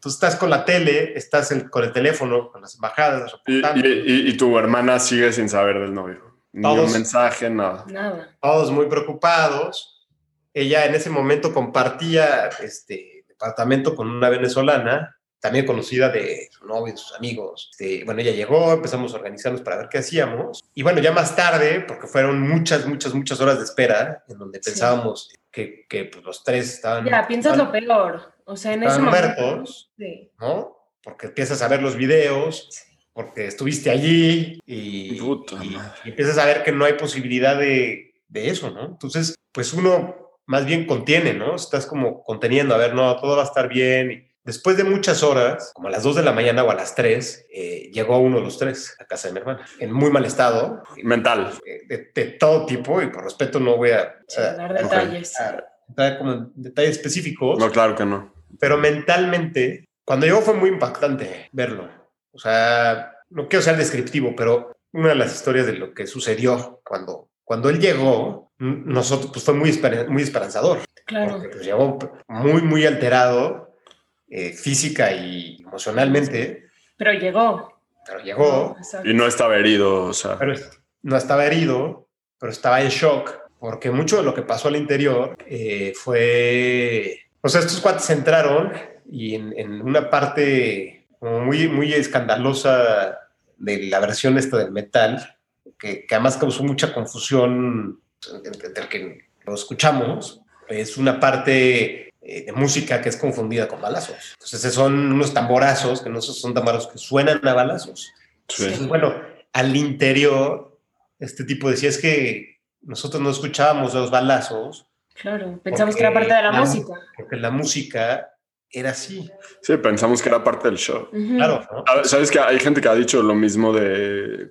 Tú estás con la tele, estás el- con el teléfono, con las embajadas, Y, y- y- tu hermana sigue sin saber del novio. Ni Todos. un mensaje, nada. Nada. todos muy preocupados. Ella en ese momento compartía este departamento con una venezolana, también conocida de su novio, de sus amigos. Este, bueno, ella llegó, empezamos a organizarnos para ver qué hacíamos. Y bueno, ya más tarde, porque fueron muchas, muchas, muchas horas de espera, en donde Sí. pensábamos que, que, pues, los tres estaban... Ya, piensas lo peor. O sea, en ese estaban momento. muertos, Sí. ¿no? Porque empiezas a ver los videos, porque estuviste allí y, Puta y- y empiezas a ver que no hay posibilidad de, de eso, ¿no? Entonces, pues uno más bien contiene, ¿no? Estás como conteniendo, a ver, no, todo va a estar bien. Después de muchas horas, como a las 2 de la mañana o a las 3, eh, llegó uno de los tres a casa de mi hermana, en muy mal estado, Mental. eh, de, de todo tipo, y por respeto no voy a, Sí, a- dar a- detalles. a- entrar como en detalles específicos. No, claro que no. Pero mentalmente, cuando llegó fue muy impactante verlo. O sea, no quiero ser descriptivo, pero una de las historias de lo que sucedió cuando, cuando él llegó, nosotros, pues fue muy, muy esperanzador. Claro. Porque pues, llegó muy, muy alterado, eh, física y emocionalmente. Pero llegó. Pero llegó. y no estaba herido, o sea. Pero no estaba herido, pero estaba en shock, porque mucho de lo que pasó al interior eh, fue. O sea, estos cuates entraron y en, en una parte como muy, muy escandalosa de la versión esta del metal, que, que además causó mucha confusión entre el que lo escuchamos, es una parte de música que es confundida con balazos. Entonces son unos tamborazos, que no son tamborazos que suenan a balazos. bueno, al interior, este tipo decía, es que nosotros no escuchábamos los balazos. Claro, pensamos que era parte de la, música. Porque la música era así. Sí, pensamos que era parte del show. Claro. Ah, Sabes que hay gente que ha dicho lo mismo de,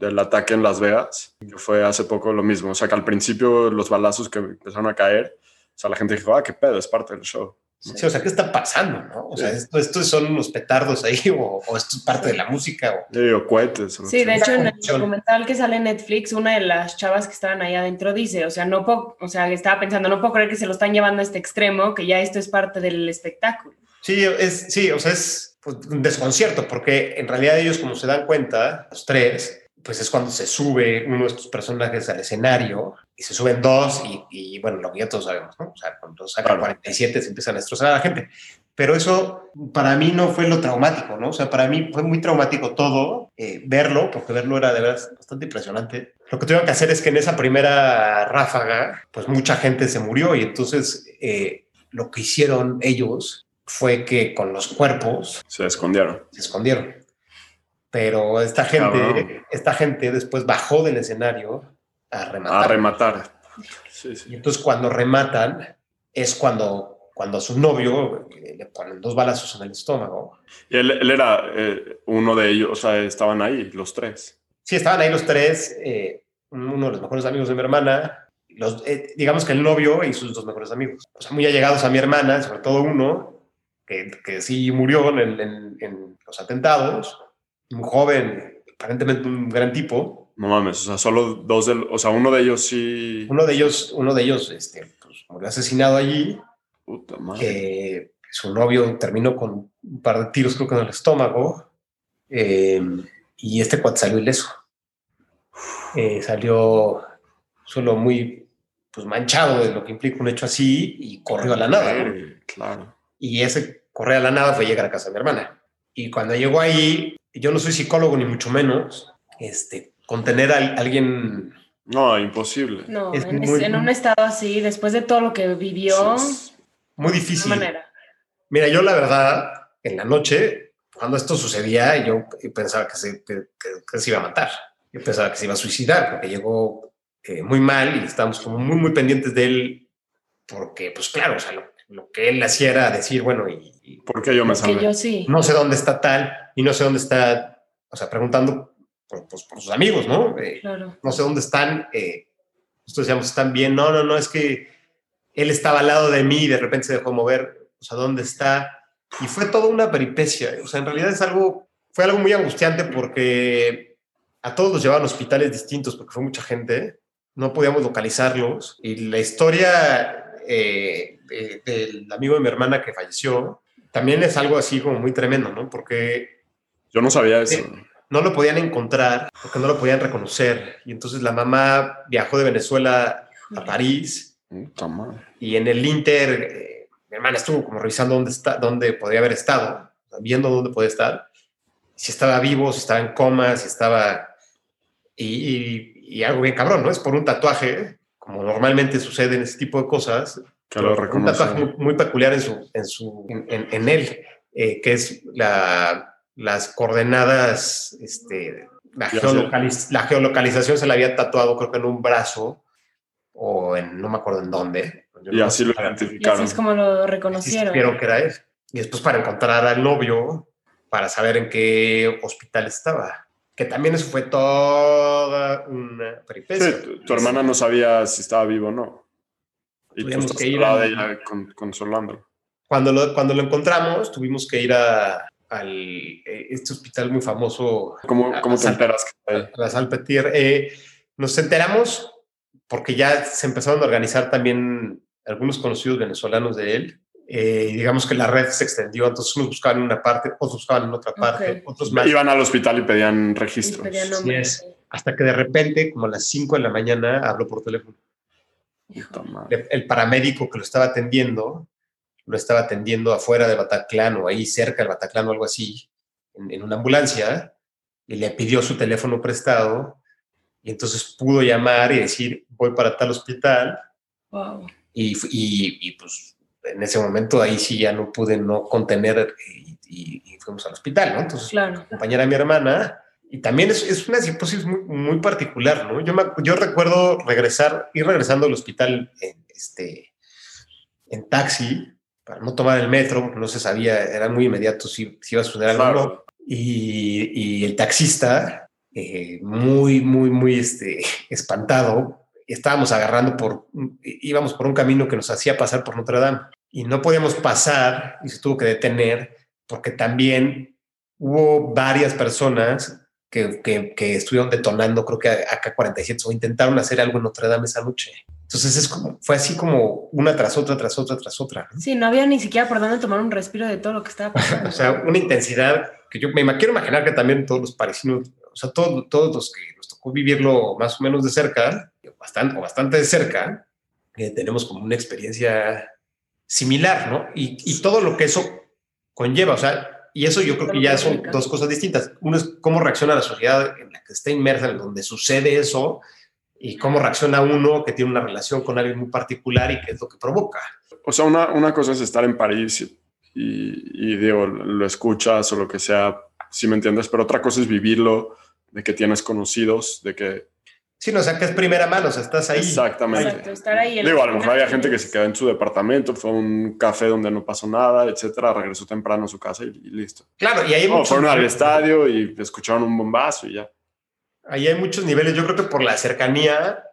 del ataque en Las Vegas, que fue hace poco lo mismo. O sea, que al principio los balazos que empezaron a caer, sea, la gente dijo, ah, qué pedo, es parte del show. Sí, o sea, ¿qué está pasando? No? O sea, esto, son unos petardos ahí o, esto es parte de la música. O, sí, o cohetes. sí, de hecho, en el documental que sale en Netflix, una de las chavas que estaban ahí adentro dice, o sea, no puedo, o sea, estaba pensando, no puedo creer que se lo están llevando a este extremo, que ya esto es parte del espectáculo. Sí, es, sí, o sea, es pues, un desconcierto, porque en realidad ellos, como se dan cuenta, los tres, pues es cuando se sube uno de estos personajes al escenario y se suben dos y, bueno, lo que ya todos sabemos, ¿no? O sea, cuando sacan 47 se empiezan a destrozar a la gente. Pero eso para mí no fue lo traumático, ¿no? O sea, para mí fue muy traumático todo, eh, verlo, porque verlo era de verdad bastante impresionante. Lo que tuvieron que hacer es que en esa primera ráfaga, pues mucha gente se murió y entonces eh, lo que hicieron ellos fue que con los cuerpos... Se escondieron. Se escondieron pero esta gente, esta gente después bajó del escenario a rematar. A rematar. Y entonces cuando rematan es cuando, cuando a su novio le ponen dos balazos en el estómago. Y él, era eh, uno de ellos, o sea, estaban ahí los tres. Sí, estaban ahí los tres. Eh, uno de los mejores amigos de mi hermana. Los, eh, digamos que el novio y sus dos mejores amigos. O sea, muy allegados a mi hermana, sobre todo uno, que, que sí murió en, en, en los atentados un joven, aparentemente un gran tipo. No mames, o sea, solo dos, de, o sea, uno de ellos sí. Uno de ellos, uno de ellos, este, pues, murió asesinado allí. Puta madre. Que su novio terminó con un par de tiros, creo que en el estómago. Em, y este cuate salió ileso. Eh, salió solo muy pues, manchado de lo que implica un hecho así y corrió a la nada. Claro. Y ese correr a la nada fue llegar a casa de mi hermana. Y cuando llegó ahí, yo no soy psicólogo ni mucho menos, este, contener a alguien... No, imposible. No, en, un estado así, después de todo lo que vivió... muy difícil. Mira, yo la verdad, en la noche, cuando esto sucedía, yo pensaba que se, se iba a matar. Yo pensaba que se iba a suicidar porque llegó eh, muy mal y estábamos como muy, muy pendientes de él porque, pues claro, o sea, lo, que él hacía era decir, bueno, y... y ¿Por qué yo me salvé? yo sí. No sé dónde está tal y no sé dónde está, o sea, preguntando por, pues, por sus amigos, ¿no? Eh, claro. No sé dónde están, eh, nosotros decíamos, están bien, no, no, no, es que él estaba al lado de mí y de repente se dejó mover, o sea, ¿dónde está? Y fue toda una peripecia, o sea, en realidad es algo, fue algo muy angustiante porque a todos los llevaban a hospitales distintos porque fue mucha gente, no podíamos localizarlos y la historia eh, del amigo de mi hermana que falleció también es algo así como muy tremendo, ¿no? Porque yo no sabía eso. No lo podían encontrar porque no lo podían reconocer. Y entonces la mamá viajó de Venezuela a París. Y en el Inter, eh, mi hermana estuvo como revisando dónde, está, dónde podría haber estado, viendo dónde podía estar. Si estaba vivo, si estaba en coma, si estaba... Y, algo bien cabrón, ¿no? Es por un tatuaje, como normalmente sucede en ese tipo de cosas. Que lo un tatuaje muy, peculiar en, su, en, su, en, él, eh, que es la, las coordenadas, este, la, la, geolocalización se la había tatuado creo que en un brazo o en no me acuerdo en dónde. y así lo identificaron. así es como lo reconocieron. Que era él. Y después para encontrar al novio, para saber en qué hospital estaba. Que también eso fue toda una peripecia. tu, hermana no sabía si estaba vivo o no. Y tú Tuvimos estás que ir a- de ella con- consolándolo. Cuando lo, cuando lo encontramos, tuvimos que ir a, al eh, este hospital muy famoso, ¿Cómo, a- cómo a te Sal- enteras a la Salpetir. Eh, nos enteramos porque ya se empezaron a organizar también algunos conocidos venezolanos de él. Eh, digamos que la red se extendió, entonces unos buscaban en una parte, otros buscaban en otra parte, Ok. otros más. Iban al hospital y pedían Y registros. pedía nombre. es. Hasta que de repente, como a las 5 de la mañana, habló por teléfono. El paramédico que lo estaba atendiendo, lo estaba atendiendo afuera de Bataclan o ahí cerca del Bataclan o algo así, en, en una ambulancia, y le pidió su teléfono prestado, y entonces pudo llamar y decir, voy para tal hospital, Wow. y, y, y, pues en ese momento ahí sí ya no pude no contener y, y- y fuimos al hospital, ¿no? Entonces Claro. acompañar a mi hermana. Y también es, es una psicosis muy, muy particular, ¿no? Yo, me, yo recuerdo regresar, ir regresando al hospital en, este, en taxi para no tomar el metro, no se sabía, era muy inmediato si, si iba a suceder algo o no. Claro. Y, y el taxista, eh, muy, muy, muy este, espantado, estábamos agarrando por, íbamos por un camino que nos hacía pasar por Notre Dame y no podíamos pasar y se tuvo que detener porque también hubo varias personas que, que, que estuvieron detonando, creo que AK-47 o intentaron hacer algo en Notre Dame esa noche. Entonces es como, fue así como una tras otra, tras otra, tras otra. ¿no? Sí, no había ni siquiera por dónde tomar un respiro de todo lo que estaba pasando. O sea, una intensidad que yo me quiero imaginar que también todos los parisinos, o sea, todos, todos los que nos tocó vivirlo más o menos de cerca, bastante, o bastante de cerca, eh, tenemos como una experiencia similar, ¿no? Y, y todo lo que eso conlleva, o sea, y eso yo creo que ya son dos cosas distintas. Uno es cómo reacciona la sociedad en la que está inmersa, en donde sucede eso, y cómo reacciona uno que tiene una relación con alguien muy particular y qué es lo que provoca. O sea, una, una cosa es estar en París y, y, y, digo, lo escuchas o lo que sea, si me entiendes, pero otra cosa es vivirlo, de que tienes conocidos, de que... Sí, no, o sea, que es primera mano, o sea, estás ahí. Exactamente. Exacto, estar ahí. el- Digo, a lo mejor había gente que se quedó en su departamento, fue a un café donde no pasó nada, etcétera, regresó temprano a su casa y, y listo. Claro, y hay O muchos- fueron al estadio y escucharon un bombazo y ya. Ahí hay muchos niveles. Yo creo que por la cercanía,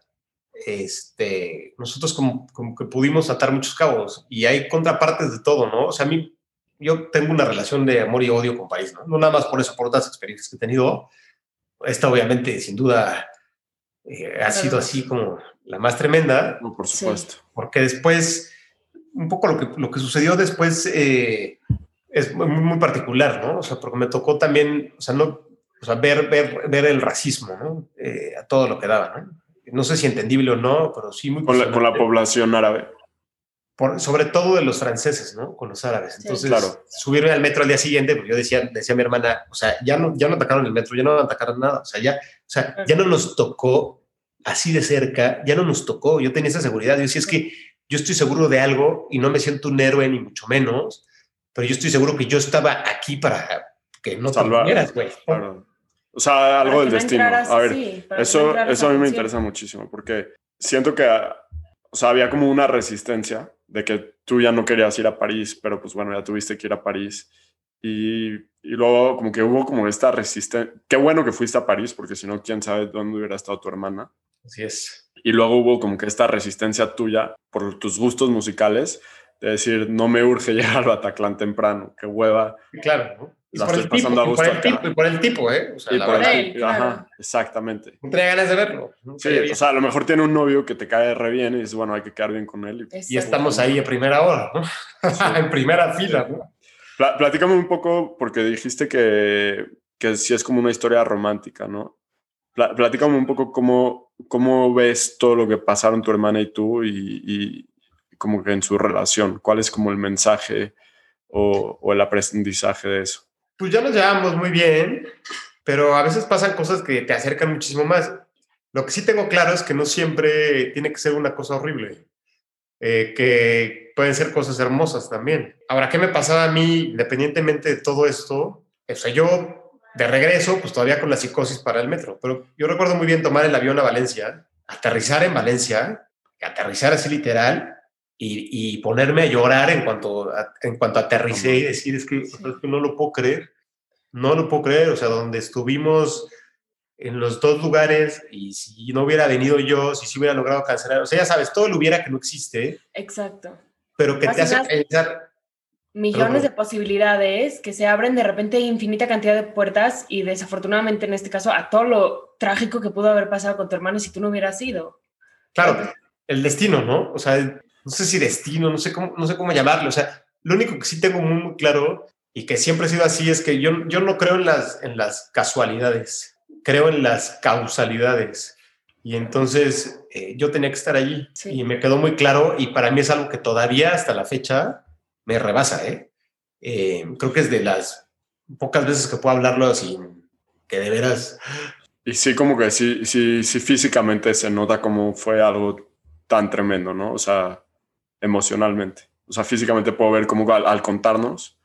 este, nosotros como, como que pudimos atar muchos cabos y hay contrapartes de todo, ¿no? O sea, a mí, yo tengo una relación de amor y odio con París, ¿no? No nada más por eso, por otras experiencias que he tenido. Esta, obviamente, sin duda, eh, ha sido así como la más tremenda, No, por Sí. supuesto. porque después, un poco lo que, lo que sucedió después eh, es muy, muy particular, ¿no? O sea, porque me tocó también, o sea, no, o sea, ver, ver, ver el racismo, ¿no? Eh, a todo lo que daba, ¿no? No sé si entendible o no, pero sí muy Con la, con la población árabe. Por- sobre todo de los franceses, ¿no? Con los árabes. Sí. Entonces, Claro. subirme al metro al día siguiente, pues yo decía, decía a mi hermana, o sea, ya no, ya no atacaron el metro, ya no atacaron nada, o sea, ya, o sea, ya no nos tocó así de cerca, ya no nos tocó, yo tenía esa seguridad, yo decía, es que yo estoy seguro de algo y no me siento un héroe ni mucho menos, pero yo estoy seguro que yo estaba aquí para que no te Salvar. murieras, güey. Claro. O sea, algo del destino. a ver, así, eso, eso a mí me interesa muchísimo porque siento que, o sea, había como una resistencia de que tú ya no querías ir a París, pero pues bueno, ya tuviste que ir a París. Y, y luego como que hubo como esta resistencia. Qué bueno que fuiste a París, porque si no, quién sabe dónde hubiera estado tu hermana. Así es. Y luego hubo como que esta resistencia tuya por tus gustos musicales, de decir, no me urge llegar al Bataclan temprano, qué hueva. Claro, ¿no? Y La por, estoy el tipo, pasando a y por gusto el acá. tipo, y por el tipo, ¿eh? O sea, Y la por verdad, él, el- ajá, claro. exactamente. no tenía ganas de verlo. ¿no? Sí, o sea, a lo mejor tiene un novio que te cae re bien y dices, bueno, hay que quedar bien con él. Y- y estamos ahí a primera hora, ¿no? en primera fila, ¿no? Pla- platícame un poco, porque dijiste que, que sí es como una historia romántica, ¿no? Pla- platícame un poco cómo, cómo ves todo lo que pasaron tu hermana y tú y, y como que en su relación. ¿Cuál es como el mensaje o, o el aprendizaje de eso? Pues ya nos llevamos muy bien, pero a veces pasan cosas que te acercan muchísimo más. Lo que sí tengo claro es que no siempre tiene que ser una cosa horrible, eh, que pueden ser cosas hermosas también. Ahora, ¿qué me pasaba a mí independientemente de todo esto? O yo de regreso, pues todavía con la psicosis para el metro, pero yo recuerdo muy bien tomar el avión a Valencia, aterrizar en Valencia, aterrizar así literal y, y ponerme a llorar en cuanto, a- en cuanto aterricé y decir, es que, es que no lo puedo creer, no lo puedo creer, o sea, donde estuvimos en los dos lugares y si no hubiera venido yo, si sí hubiera logrado cancelar, o sea, ya sabes, todo lo hubiera que no existe. Exacto. Pero que te hace pensar... Millones de posibilidades que se abren de repente infinita cantidad de puertas y desafortunadamente en este caso a todo lo trágico que pudo haber pasado con tu hermano si tú no hubieras ido. Claro, el destino, ¿no? O sea, no sé si destino, no sé cómo, no sé cómo llamarlo, o sea, lo único que sí tengo muy, muy claro y que siempre ha sido así es que yo, yo no creo en las, en las casualidades, creo en las causalidades. Y entonces eh, yo tenía que estar allí y me quedó muy claro y para mí es algo que todavía hasta la fecha me rebasa. ¿eh? Eh, creo que es de las pocas veces que puedo hablarlo sin que de veras... Y sí, como que sí, sí, sí físicamente se nota como fue algo tan tremendo, ¿no? O sea, emocionalmente. O sea, físicamente puedo ver como al contarnos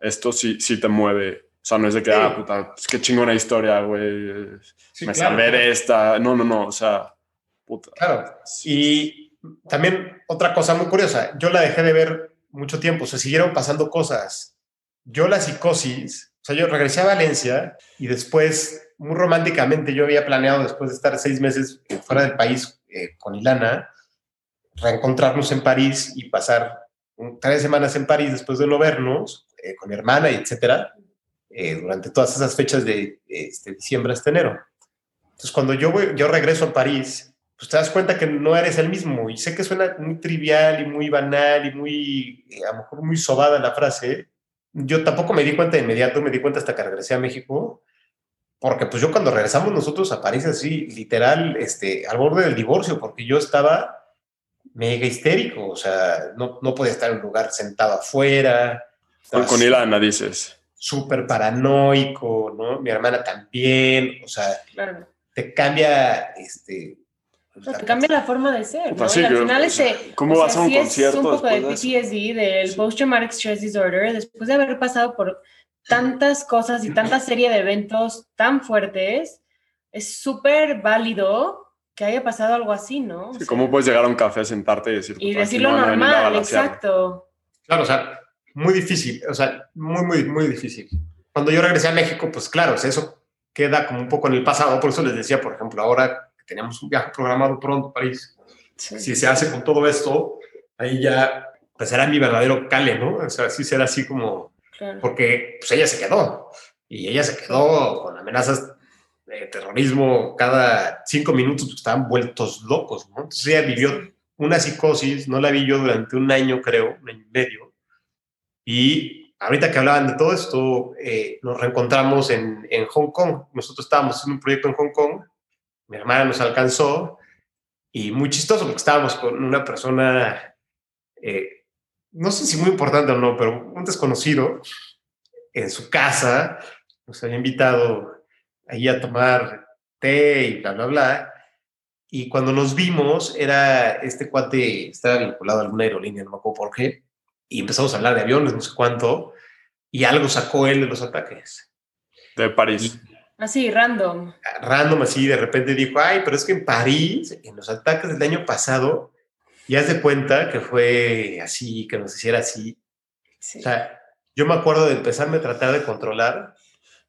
esto sí, sí te mueve. O sea, no es de que, ah, puta, es que chingona historia, güey. me claro, de esta. No, no, no. O sea, puta. Claro. Y también otra cosa muy curiosa. Yo la dejé de ver mucho tiempo. Se siguieron pasando cosas. Yo la psicosis, o sea, yo regresé a Valencia y después, muy románticamente, yo había planeado después de estar seis meses fuera del país eh, con Ilana, reencontrarnos en París y pasar tres semanas en París después de no vernos eh, con mi hermana etcétera, eh, durante todas esas fechas de este, diciembre hasta enero. Entonces, cuando yo, yo regreso a París, pues te das cuenta que no eres el mismo. Y sé que suena muy trivial y muy banal y muy, eh, a lo mejor muy sobada la frase. Yo tampoco me di cuenta de inmediato, me di cuenta hasta que regresé a México, porque pues yo cuando regresamos nosotros a París así, literal, este, al borde del divorcio, porque yo estaba mega histérico, o sea, no, no podía estar en un lugar sentado afuera, con, Ilana, dices. Súper paranoico, ¿no? Mi hermana también, o sea, te cambia, este... te cambia la forma de ser, ¿no? al final ese, ¿Cómo vas a un concierto? Es un poco de PTSD, del Post Traumatic Stress Disorder, después de haber pasado por tantas cosas y tanta serie de eventos tan fuertes, es súper válido que haya pasado algo así, ¿no? Sí, ¿Cómo puedes llegar a un café, sentarte y decir... Y decirlo normal, exacto. Claro, o sea, muy difícil, o sea, muy, muy, muy difícil. Cuando yo regresé a México, pues claro, eso queda como un poco en el pasado, por eso les decía, por ejemplo, ahora que tenemos un viaje programado pronto a París, si se hace con todo esto, ahí ya, pues será mi verdadero cale, ¿no? O sea, sí será así como, porque pues ella se quedó, y ella se quedó con amenazas de terrorismo cada cinco minutos, pues estaban vueltos locos, ¿no? Entonces ella vivió una psicosis, no la vi yo durante un año, creo, un año y medio, y ahorita que hablaban de todo esto, eh, nos reencontramos en, en, Hong Kong. Nosotros estábamos en un proyecto en Hong Kong, mi hermana nos alcanzó y muy chistoso porque estábamos con una persona, eh, no sé si muy importante o no, pero un desconocido en su casa, nos había invitado ahí a tomar té y bla, bla, bla. Y cuando nos vimos, era este cuate, estaba vinculado a alguna aerolínea, no me acuerdo por qué, y empezamos a hablar de aviones, no sé cuánto, y algo sacó él de los ataques. De París. Así, random. Random, así, de repente dijo, ay, pero es que en París, en los ataques del año pasado, ya se cuenta que fue así, que nos hiciera así. O sea, yo me acuerdo de empezarme a tratar de controlar.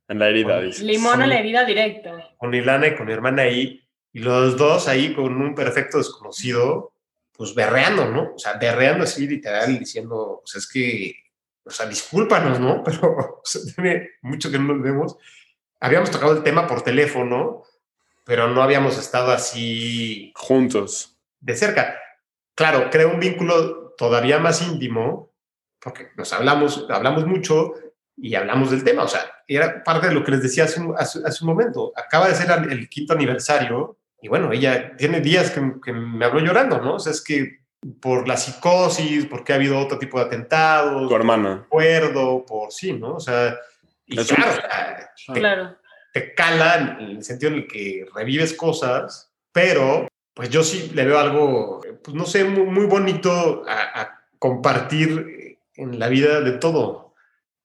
En la herida, dice. Limón en la herida directo. Con Ilana y con mi hermana ahí, y los dos ahí con un perfecto desconocido, pues berreando, ¿no? O sea, berreando así literal, diciendo, o sea, es que, o sea, discúlpanos, ¿no? Pero tiene mucho que no nos vemos. Habíamos tocado el tema por teléfono, pero no habíamos estado así... Juntos. De cerca. Claro, crea un vínculo todavía más íntimo, porque nos hablamos, hablamos mucho y hablamos del tema. O sea, era parte de lo que les decía hace un, hace un momento. Acaba de ser el quinto aniversario y bueno, ella tiene días que, me habló llorando, ¿no? O sea, es que por la psicosis, porque ha habido otro tipo de atentados. Tu hermana. Acuerdo, por sí, ¿no? O sea, y claro, te, claro, te cala en el sentido en el que revives cosas, pero pues yo sí le veo algo, pues no sé, muy, muy bonito a, compartir en la vida de todo,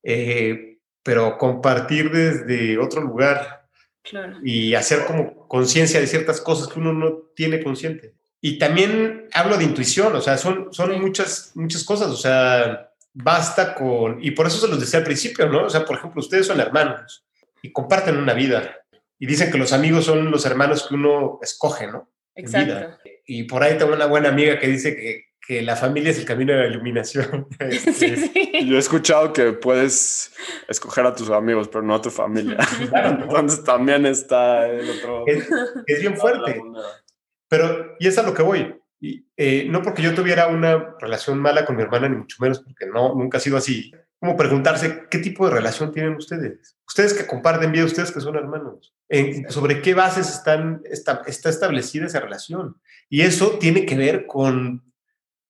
eh, pero compartir desde otro lugar, y hacer como conciencia de ciertas cosas que uno no tiene consciente. Y también hablo de intuición, o sea, son, son muchas, muchas cosas, o sea, basta con, y por eso se los decía al principio, ¿no? O sea, por ejemplo, ustedes son hermanos y comparten una vida. y dicen que los amigos son los hermanos que uno escoge, ¿no? Exacto. Y por ahí tengo una buena amiga que dice que, que la familia es el camino de la iluminación. Sí, sí. Yo he escuchado que puedes escoger a tus amigos, pero no a tu familia. Claro, ¿no? Entonces también está el otro. es, es bien fuerte. Pero, y es a lo que voy. Y, eh, no porque yo tuviera una relación mala con mi hermana, ni mucho menos, porque no, nunca ha sido así. Como preguntarse, ¿qué tipo de relación tienen ustedes? Ustedes que comparten vida, ustedes que son hermanos. En- ¿Sobre qué bases están, está, está establecida esa relación? Y eso tiene que ver con,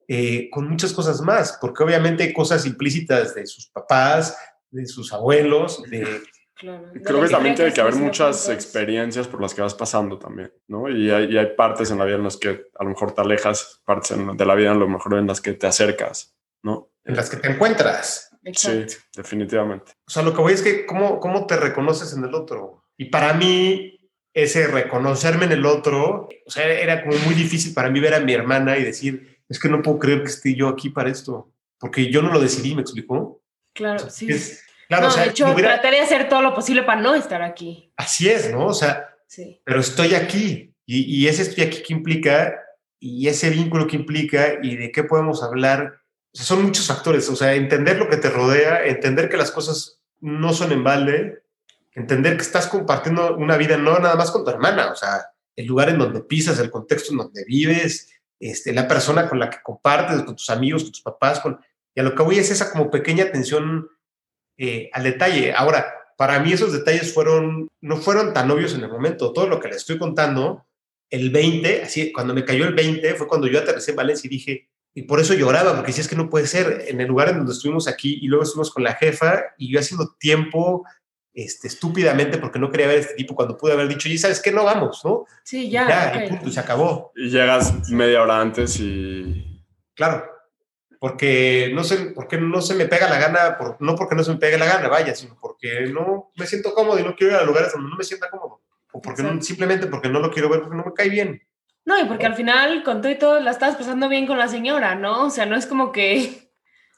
eh, con muchas cosas más, porque obviamente hay cosas implícitas de sus papás, de sus abuelos, de, Claro. De Creo que también tiene que haber muchas experiencias por las que vas pasando también, ¿no? Y hay, y hay partes en la vida en las que a lo mejor te alejas, partes en- de la vida a lo mejor en las que te acercas, ¿no? en las que te encuentras. Sí, Exacto. definitivamente. O sea, lo que voy es que cómo, cómo te reconoces en el otro. Y para mí, ese reconocerme en el otro, o sea, era como muy difícil para mí ver a mi hermana y decir, es que no puedo creer que esté yo aquí para esto, porque yo no lo decidí, ¿me explicó? Claro, sí. Es- claro, no, o sea, de hecho, hubiera- trataré de hacer todo lo posible para no estar aquí. así es, ¿no? O sea, Sí. pero estoy aquí. Y, y ese estoy aquí que implica, y ese vínculo que implica, y de qué podemos hablar. O sea, son muchos factores. O sea, entender lo que te rodea, entender que las cosas no son en balde, entender que estás compartiendo una vida no nada más con tu hermana, o sea, el lugar en donde pisas, el contexto en donde vives, este, la persona con la que compartes, con tus amigos, con tus papás, con, y a lo que voy es esa como pequeña atención eh, al detalle. Ahora, para mí esos detalles fueron, no fueron tan obvios en el momento. Todo lo que les estoy contando, el 20, así, cuando me cayó el 20, fue cuando yo aterricé en Valencia y dije, y por eso lloraba, porque decía, es que no puede ser, en el lugar en donde estuvimos aquí y luego estuvimos con la jefa y yo haciendo tiempo este, estúpidamente porque no quería ver a este tipo cuando pude haber dicho, y sabes qué, no vamos, ¿no? Sí, Ya, ya. y ok. punto, y se acabó. Y llegas media hora antes y... Claro, porque no se, porque no se me pega la gana, por, no porque no se me pegue la gana, vaya, sino porque no me siento cómodo y no quiero ir a lugares donde no me sienta cómodo. O porque no- simplemente porque no lo quiero ver, porque no me cae bien. No, y porque al final, con todo y todo, la estabas pasando bien con la señora, ¿no? O sea, no es como que.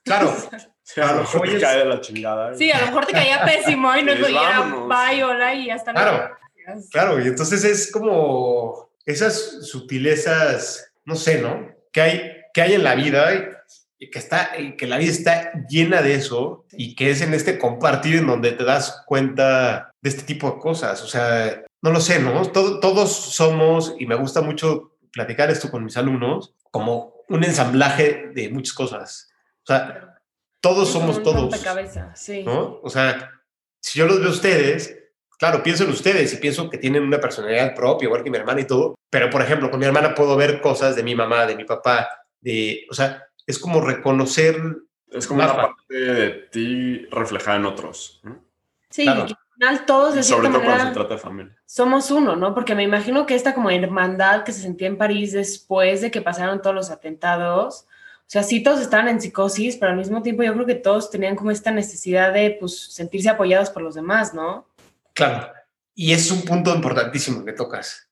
Claro, Sí, a lo mejor te cae de la chingada. Sí, a lo mejor te caía pésimo y no vámonos. bye, hola y hasta Claro. claro, y entonces es como esas sutilezas, no sé, ¿no? Que hay, que hay en la vida y, y que, está, y que la vida está llena de eso y que es en este compartir en donde te das cuenta de este tipo de cosas. O sea, no lo sé, ¿no? Todo- todos somos, y me gusta mucho platicar esto con mis alumnos, como un ensamblaje de muchas cosas. O sea, todos somos todos. cabeza, sí. ¿no? O sea, si yo los veo a ustedes, claro, pienso en ustedes y pienso que tienen una personalidad propia, igual que mi hermana y todo, pero por ejemplo, con mi hermana puedo ver cosas de mi mamá, de mi papá, de, o sea, es como reconocer, Es como una parte de ti reflejada en otros. Sí, Claro. y que al final todos de Y sobre todo cuando se manera trata de familia. somos uno, ¿no? Porque me imagino que esta como hermandad que se sentía en París después de que pasaron todos los atentados, o sea, sí todos estaban en psicosis, pero al mismo tiempo yo creo que todos tenían como esta necesidad de pues sentirse apoyados por los demás, ¿no? claro, y es un punto importantísimo que tocas.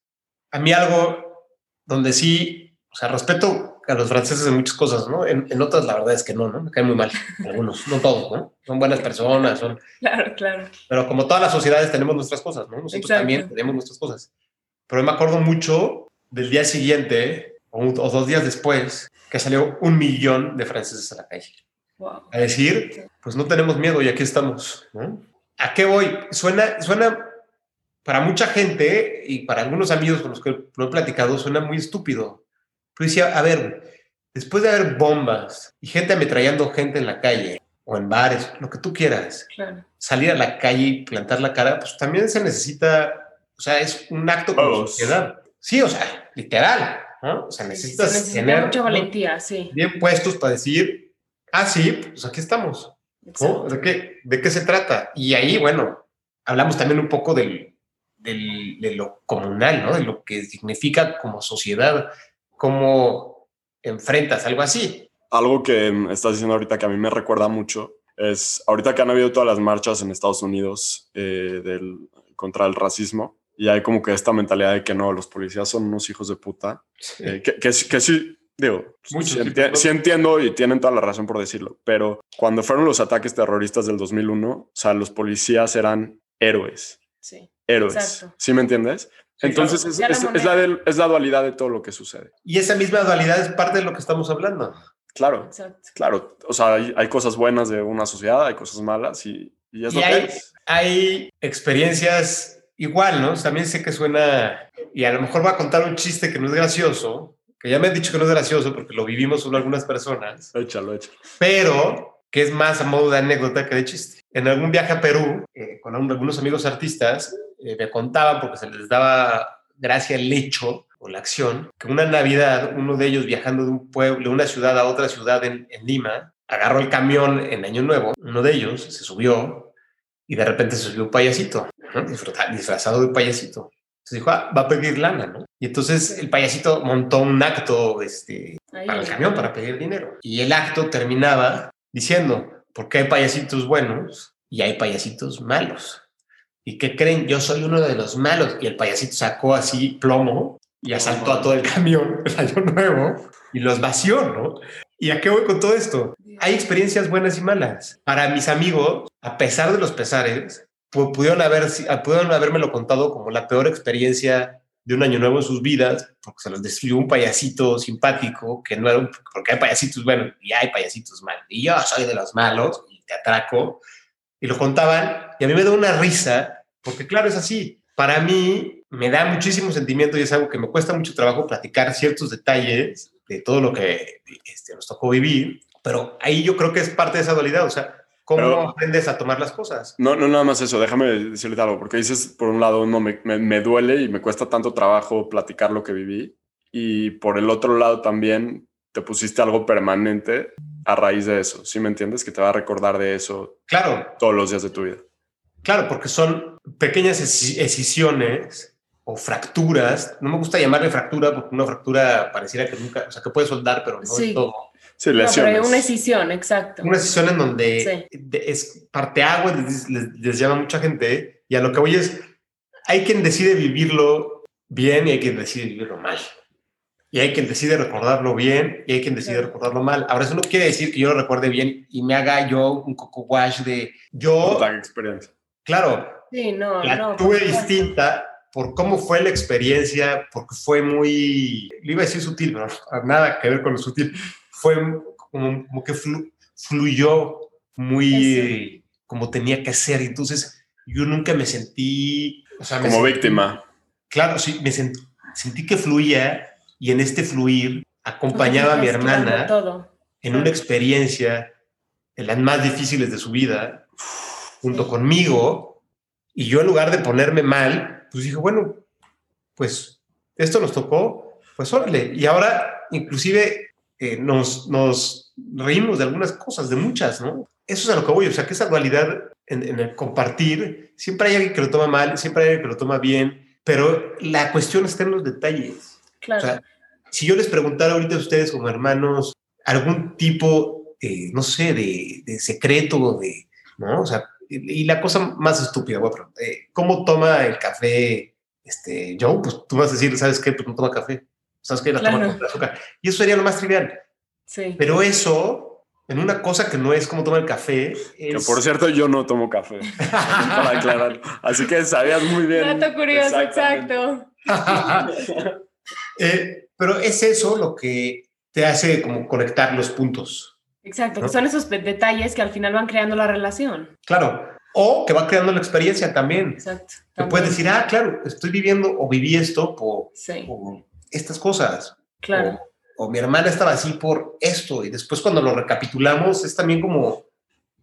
A mí algo donde sí, o sea, respeto a los franceses en muchas cosas, ¿no? En, en otras la verdad es que no, ¿no? Me caen muy mal, algunos, no todos, ¿no? Son buenas personas, son, Claro, claro. Pero como todas las sociedades tenemos nuestras cosas, ¿no? Nosotros Exacto. también tenemos nuestras cosas. Pero me acuerdo mucho del día siguiente o, o dos días después que salió un millón de franceses a la calle Wow. a decir, pues no tenemos miedo y aquí estamos, ¿no? ¿A qué voy? Suena, suena para mucha gente y para algunos amigos con los que lo he platicado, suena muy estúpido. Pero decía, a ver, después de haber bombas y gente ametrallando gente en la calle o en bares, lo que tú quieras, Claro. salir a la calle y plantar la cara, pues también se necesita, o sea, es un acto como sociedad. Sí, o sea, literal, ¿no? O sea, Se necesitas necesita tener mucha ¿no? valentía, sí. bien puestos para decir, ah, sí, pues aquí estamos, ¿no? ¿De qué, ¿De qué se trata? Y ahí, bueno, hablamos también un poco del, del- de lo comunal, ¿no? De lo que significa como sociedad, cómo enfrentas algo así. Algo que estás diciendo ahorita que a mí me recuerda mucho es ahorita que han habido todas las marchas en Estados Unidos eh, del, contra el racismo y hay como que esta mentalidad de que no, los policías son unos hijos de puta. Eh, que, que, sí- que sí, digo, Muchos, sí, sí, enti- sí entiendo y tienen toda la razón por decirlo, pero cuando fueron los ataques terroristas del 2001, o sea, los policías eran héroes. Sí. héroes. Exacto. ¿Sí me entiendes? Sí, Entonces claro. es, la es- es moneda. la del- es la dualidad de todo lo que sucede. Y esa misma dualidad es parte de lo que estamos hablando. Claro, Exacto. claro. O sea, hay, hay cosas buenas de una sociedad, hay cosas malas y, y es Y lo que hay, es. hay experiencias igual, ¿no? También sé que suena, y a lo mejor va a contar un chiste que no es gracioso, que ya me han dicho que no es gracioso porque lo vivimos solo algunas personas, Échalo, échalo. pero que es más a modo de anécdota que de chiste. En algún viaje a Perú, eh, con un- algunos amigos artistas, eh, me contaban, porque se les daba gracia el hecho o la acción, que una Navidad, uno de ellos viajando de un pueblo, de una ciudad a otra ciudad en, en Lima, agarró el camión en Año Nuevo, uno de ellos se subió y de repente se subió un payasito, ¿no? Disfrazado de payasito. Entonces dijo, ah, va a pedir lana, ¿no? Y entonces el payasito montó un acto este, Ahí. para el camión para pedir dinero. Y el acto terminaba diciendo, porque hay payasitos buenos y hay payasitos malos. ¿Y qué creen? Yo soy uno de los malos. Y el payasito sacó así plomo y asaltó a todo el camión el año nuevo y los vació, ¿no? ¿Y a qué voy con todo esto? Hay experiencias buenas y malas. Para mis amigos, a pesar de los pesares, pudieron, haber, pudieron habérmelo contado como la peor experiencia de un año nuevo en sus vidas, porque se los destruyó un payasito simpático, que no era un, porque hay payasitos buenos y hay payasitos malos, y yo soy de los malos, y te atraco, y lo contaban, y a mí me da una risa, porque claro, es así, para mí me da muchísimo sentimiento y es algo que me cuesta mucho trabajo platicar ciertos detalles de todo lo que este, nos tocó vivir, pero ahí yo creo que es parte de esa dualidad, o sea, ¿cómo Pero- aprendes a tomar las cosas? No, no, nada más eso. Déjame decirte algo, porque dices, por un lado, no, me, me, me duele y me cuesta tanto trabajo platicar lo que viví. Y por el otro lado también te pusiste algo permanente a raíz de eso. ¿Sí me entiendes? Que te va a recordar de eso Claro, todos los días de tu vida. Claro, porque son pequeñas escisiones o fracturas. No me gusta llamarle fractura porque una fractura pareciera que nunca, o sea, que puede soldar, pero no Sí. del todo. Sí, No, lesiones. una escisión, exacto. Una escisión en donde de- es parteagua, les, les, les llama mucha gente, y a lo que voy es, hay quien decide vivirlo bien y hay quien decide vivirlo mal. Y hay quien decide recordarlo bien y hay quien decide Claro. recordarlo mal. Ahora, eso no quiere decir que yo lo recuerde bien y me haga yo un coco wash de yo, Otra experiencia. claro, Sí, no, la no. tuve supuesto. distinta por cómo fue la experiencia, porque fue muy, le iba a decir sutil, pero no, nada que ver con lo sutil, fue como, como que flu- fluyó muy eh, como tenía que ser, y entonces yo nunca me sentí, o sea, me Como sentí- víctima. Claro, sí, me sent- sentí que fluía y en este fluir acompañaba a mi hermana Todo. en una experiencia de las más difíciles de su vida, junto Sí. conmigo, y yo en lugar de ponerme mal, pues dije, bueno, pues esto nos tocó, pues órale, y ahora inclusive eh, nos, nos reímos de algunas cosas, de muchas, ¿no? Eso es a lo que voy, o sea, que esa dualidad en, en el compartir, siempre hay alguien que lo toma mal, siempre hay alguien que lo toma bien, pero la cuestión está en los detalles. Claro. O sea, si yo les preguntara ahorita a ustedes como hermanos algún tipo, eh, no sé, de, de secreto, de, ¿no? O sea, y, la cosa más estúpida, preguntar, eh, ¿cómo toma el café este, Joe? Pues tú vas a decir, ¿sabes qué? Pues no toma café. ¿Sabes qué? La toma con azúcar. Y eso sería lo más trivial. sí. Pero eso, en una cosa que no es como toma el café, Que por cierto, yo no tomo café. para aclarar. Así que sabías muy bien. Dato curioso, exacto. Eh, pero es eso lo que te hace como conectar los puntos. Exacto, ¿No? que son esos detalles que al final van creando la relación. Claro. O que va creando la experiencia también. Exacto. También. puedes decir, ah, claro, estoy viviendo o viví esto por, Sí, por estas cosas. claro. O, o mi hermana estaba así por esto. Y después cuando lo recapitulamos es también como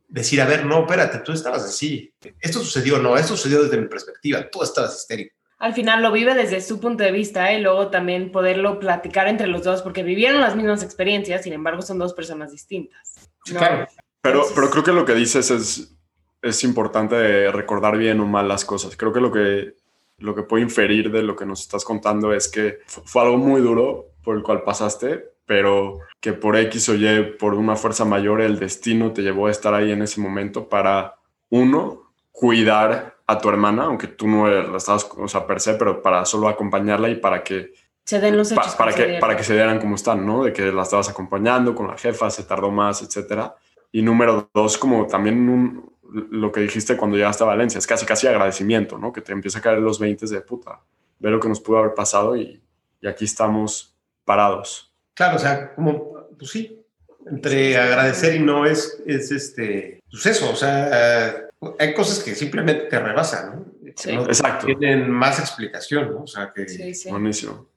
decir, a ver, no, espérate, tú estabas así. Esto sucedió, no, esto sucedió desde mi perspectiva. Tú estabas histérico. Al final lo vive desde su punto de vista ¿eh? y luego también poderlo platicar entre los dos porque vivieron las mismas experiencias, sin embargo son dos personas distintas. Claro. Pero, Entonces- pero creo que lo que dices es, es importante recordar bien o mal las cosas. Creo que lo que lo que puedo inferir de lo que nos estás contando es que fu- fue algo muy duro por el cual pasaste, pero que por X o Y, por una fuerza mayor, el destino te llevó a estar ahí en ese momento para, uno, cuidar a tu hermana, aunque tú no la estabas, o sea, per se, pero para solo acompañarla y para que Se den los pa- hechos. para, se que, para que se dieran como están, ¿no? De que la estabas acompañando con la jefa, se tardó más, etcétera. Y número dos, como también un- lo que dijiste cuando llegaste a Valencia, es casi casi agradecimiento, ¿no? Que te empieza a caer los 20 de puta, ver lo que nos pudo haber pasado y, y aquí estamos parados. Claro, o sea, como, pues sí, entre agradecer y no es, es este, pues eso, o sea, hay cosas que simplemente te rebasan, ¿no? Sí. No Exacto. Tienen más explicación, ¿no? O sea, que, Sí, sí. Buenísimo.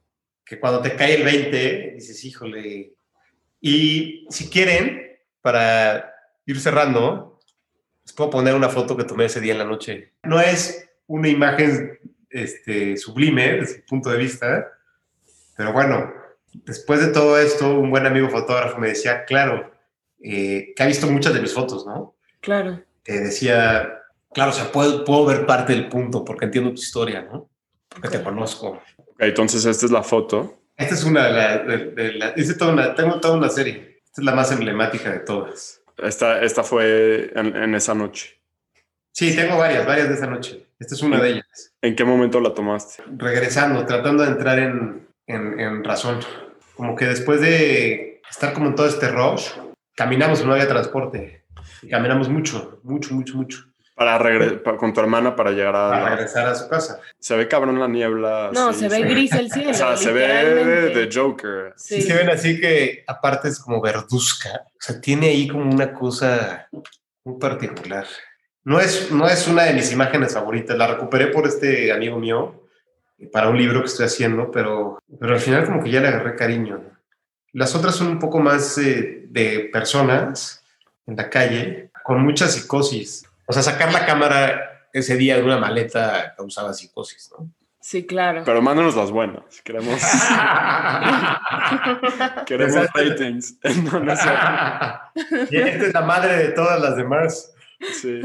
que cuando te cae el 20, dices, híjole. Y si quieren, para ir cerrando, les puedo poner una foto que tomé ese día en la noche. No es una imagen este, sublime desde su punto de vista, pero bueno, después de todo esto, un buen amigo fotógrafo me decía, claro, eh, que ha visto muchas de mis fotos, ¿no? Claro. Te decía, claro, o sea, puedo, puedo ver parte del punto porque entiendo tu historia, ¿no? Porque te Ok. conozco. Ok, entonces esta es la foto. Esta es una de las... De, de la- hice toda una- tengo toda una serie. Esta es la más emblemática de todas. Esta, esta fue en, en esa noche. Sí, tengo varias, varias de esa noche. Esta es una de ellas. ¿En qué momento la tomaste? Regresando, tratando de entrar en, en, en razón. Como que después de estar como en todo este rush, caminamos, no había transporte. Y caminamos mucho, mucho, mucho, mucho. Para regre- pa- con tu hermana para llegar a... Para regresar a su casa. Se ve cabrón la niebla. No, sí, se ve gris el cielo. O sea, se ve de Joker. Sí. Sí. se ven así que aparte es como verduzca. O sea, tiene ahí como una cosa muy particular. No es, no es una de mis imágenes favoritas. La recuperé por este amigo mío eh, para un libro que estoy haciendo, pero, pero al final como que ya le agarré cariño. Las otras son un poco más eh, de personas en la calle con mucha psicosis. O sea, sacar la cámara ese día de una maleta causaba psicosis, ¿no? Sí, claro. Pero mándanos las buenas. Queremos, queremos ratings. No, no y esta es la madre de todas las demás. Sí.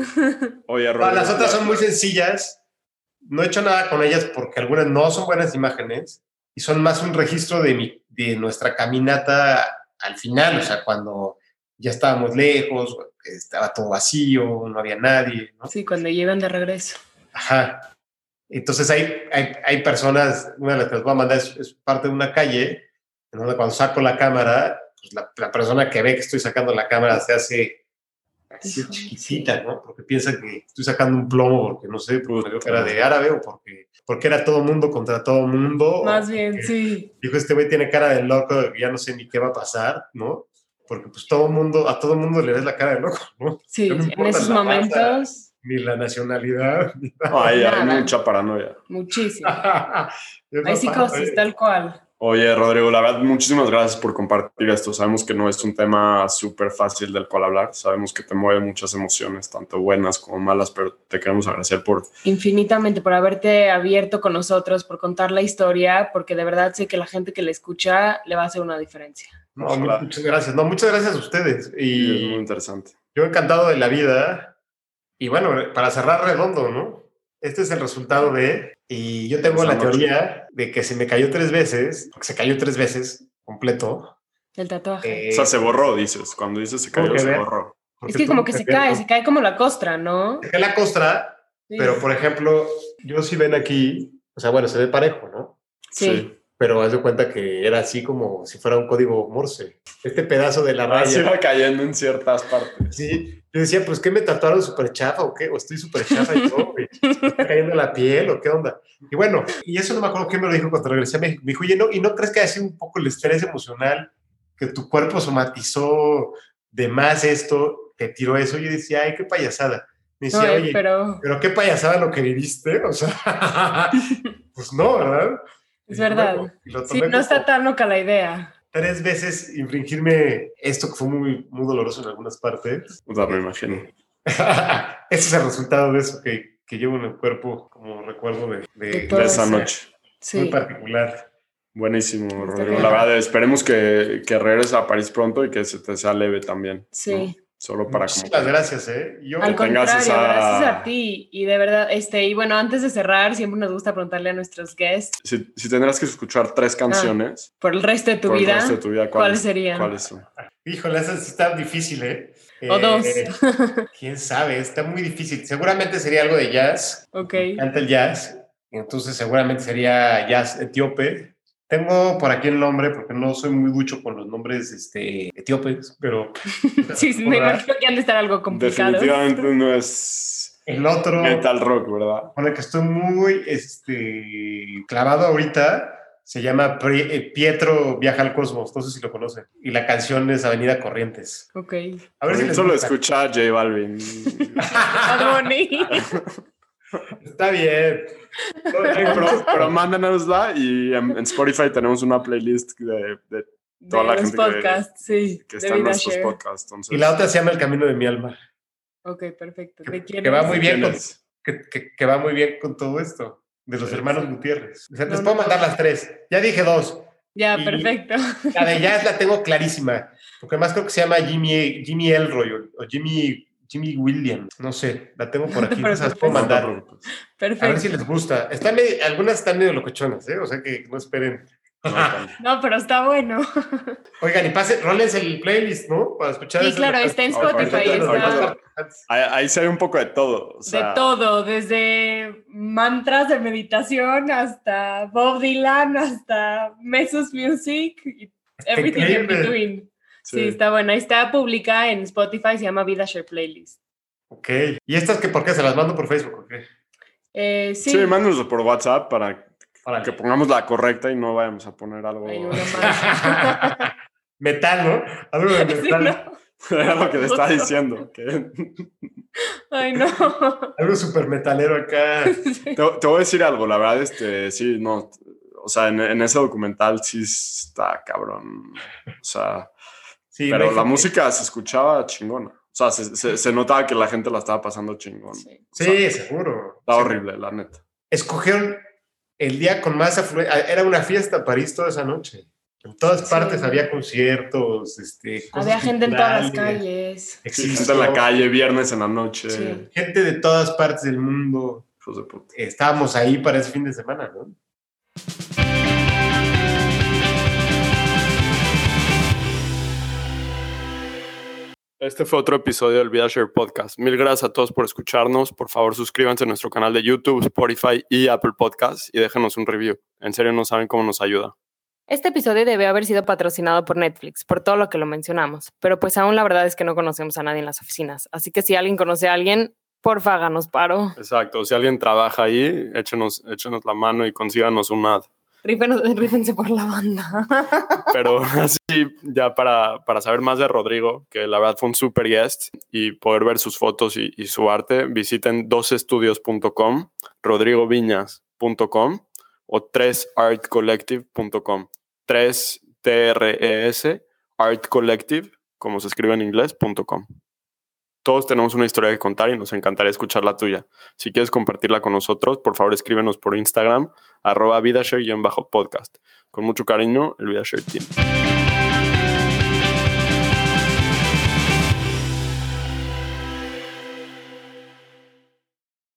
Oye, No, Rodrigo, las otras son muy sencillas. No he hecho nada con ellas porque algunas no son buenas imágenes y son más un registro de, mi, de nuestra caminata al final, o sea, cuando ya estábamos lejos, estaba todo vacío, no había nadie, ¿no? Sí, cuando llegan de regreso. Ajá. Entonces hay, hay, hay personas, una de las que les voy a mandar es, es parte de una calle, en donde cuando saco la cámara, pues la, la persona que ve que estoy sacando la cámara se hace así Híjole, chiquitita, ¿no? Porque piensa que estoy sacando un plomo porque no sé, porque era de árabe o porque, porque era todo mundo contra todo mundo. Más bien, sí. Dijo, este güey tiene cara de loco, ya no sé ni qué va a pasar, ¿no? Porque pues todo mundo, a todo mundo le ves la cara de loco, ¿no? Sí, No en esos la raza. momentos, Ni la nacionalidad, ni No, hay, mucha paranoia. muchísimo. Hay psicosis, paro, tal cual. Oye, Rodrigo, la verdad, muchísimas gracias por compartir esto. Sabemos que no es un tema súper fácil del cual hablar. Sabemos que te mueve muchas emociones, tanto buenas como malas, pero te queremos agradecer por... Infinitamente por haberte abierto con nosotros, por contar la historia, porque de verdad sé que la gente que le escucha le va a hacer una diferencia. No, Ojalá. muchas gracias. No, muchas gracias a ustedes. Y es muy interesante. yo encantado de la vida. Y bueno, para cerrar redondo, ¿no? Este es el resultado de... Y yo tengo Esa la noche. teoría de que se me cayó tres veces, se cayó tres veces completo. El tatuaje. eh, O sea, se borró, dices. Cuando dices se cayó, se ver. borró. porque es que como que se cae, se cae como la costra, ¿no? Se cae la costra, Sí. pero por ejemplo, yo si ven aquí, o sea, bueno, se ve parejo, ¿no? Sí. Pero haz de cuenta que era así como si fuera un código Morse. Este pedazo de la Así raya. va cayendo en ciertas partes. Sí, yo decía, pues, ¿qué me tatuaron súper chafa o qué? ¿O estoy súper chafa y todo? güey? ¿Se me está cayendo la piel o qué onda? Y bueno, y eso no me acuerdo quién me lo dijo cuando regresé a México. Me dijo, oye, ¿no? ¿y no crees que ha sido un poco el estrés emocional que tu cuerpo somatizó de más esto, te tiró eso? Y yo decía, ay, qué payasada. Me decía, oye, pero pero qué payasada lo que viviste, o sea, pues no, ¿verdad? Es Y verdad. bueno, Sí, no está tan loca la idea. tres veces infringirme esto que fue muy, muy doloroso en algunas partes. O sea, me imagino. Ese es el resultado de eso que, que llevo en el cuerpo como recuerdo de, de- De todo De esa Sí. noche. muy Sí. particular. Buenísimo, Rodrigo. La verdad, esperemos que, que regreses a París pronto y que se te sea leve también. Sí. ¿no? Solo para Muchísimas gracias, ¿eh? Yo, Al contrario, esa- gracias a ti. Y de verdad, este, y bueno, antes de cerrar, siempre nos gusta preguntarle a nuestros guests Si, si tendrás que escuchar tres canciones por el resto de Ah, tu por el vida, resto de tu vida, ¿cuáles serían? ¿Cuáles son? híjole, esa está difícil, ¿eh? O Eh, dos. Quién sabe, está muy difícil. Seguramente sería algo de jazz. ok. Me encanta el jazz. Entonces, seguramente sería jazz etíope. Tengo por aquí el nombre, porque no soy muy ducho con los nombres este, etíopes, pero... sí, sí, me imagino que han de estar algo complicado. Definitivamente no es el otro... Metal rock, ¿verdad? Con el que estoy muy este, clavado ahorita se llama eh, Pietro Viaja al Cosmos, no sé si lo conocen. Y la canción es Avenida Corrientes. Ok. A ver si solo escucha J Balvin. Está bien. pero, pero, mándanosla y en, Spotify tenemos una playlist de, de toda la gente podcasts, que, sí, que está en nuestros podcasts. Y la otra se llama El Camino de mi Alma. Ok, perfecto. que, va muy bien con, que, que, va muy bien con todo esto, de los hermanos Gutiérrez. O sea, les puedo mandar las tres. Ya dije dos. Ya, perfecto. La de Jazz la tengo clarísima, porque además creo que se llama Jimmy, Jimmy Elroy o Jimmy Jimmy Williams, no sé, la tengo por aquí, no se las puedo mandar. Perfecto. A ver si les gusta. Están algunas están medio locochonas, ¿eh? O sea que no esperen. No, pero está bueno. Oigan, y pase, roles el playlist, ¿no? Para escuchar. Sí, claro, está en Spotify. Ahí, se ve un poco de todo. De todo, desde mantras de meditación hasta Bob Dylan, hasta Mesos Music, everything in between. Sí. está buena. Ahí está publicada en Spotify, se llama Vida Share Playlist. Ok. ¿Y estas que por qué? ¿Se las mando por Facebook o qué? Eh, sí. Sí, mándanos por WhatsApp para, que pongamos la correcta y no vayamos a poner algo. metal, ¿no? Algo de metal. Era lo que te estaba diciendo. Ay, no. Algo súper metalero acá. Te, te, voy a decir algo, la verdad, este, sí, no. O sea, en, en ese documental sí está cabrón. O sea, pero la música se escuchaba chingona. O sea, se, se, notaba que la gente la estaba pasando chingón. Sí, seguro. Está horrible, la neta. Escogieron el día con más afluencia. Ah, era una fiesta París toda esa noche. En todas partes había conciertos, este, había gente en todas las calles. Gente en la calle, viernes en la noche. Gente de todas partes del mundo. Estábamos ahí para ese fin de semana, ¿no? Este fue otro episodio del VidaShare Podcast. Mil gracias a todos por escucharnos. Por favor, suscríbanse a nuestro canal de YouTube, Spotify y Apple Podcasts y déjenos un review. En serio, no saben cómo nos ayuda. Este episodio debe haber sido patrocinado por Netflix, por todo lo que lo mencionamos, pero pues aún la verdad es que no conocemos a nadie en las oficinas. Así que si alguien conoce a alguien, porfa, háganos paro. Exacto. Si alguien trabaja ahí, échenos, échenos la mano y consíganos un ad. Rífense por la banda. Pero así, ya para, para, saber más de Rodrigo, que la verdad fue un super guest, y poder ver sus fotos y, su arte, visiten dosestudios.com, rodrigoviñas.com o 3artcollective.com. 3 T R E como se escribe en inglés.com. Todos tenemos una historia que contar y nos encantaría escuchar la tuya. Si quieres compartirla con nosotros, por favor escríbenos por Instagram, arroba vidashare-podcast. Con mucho cariño, el Vidashare Team.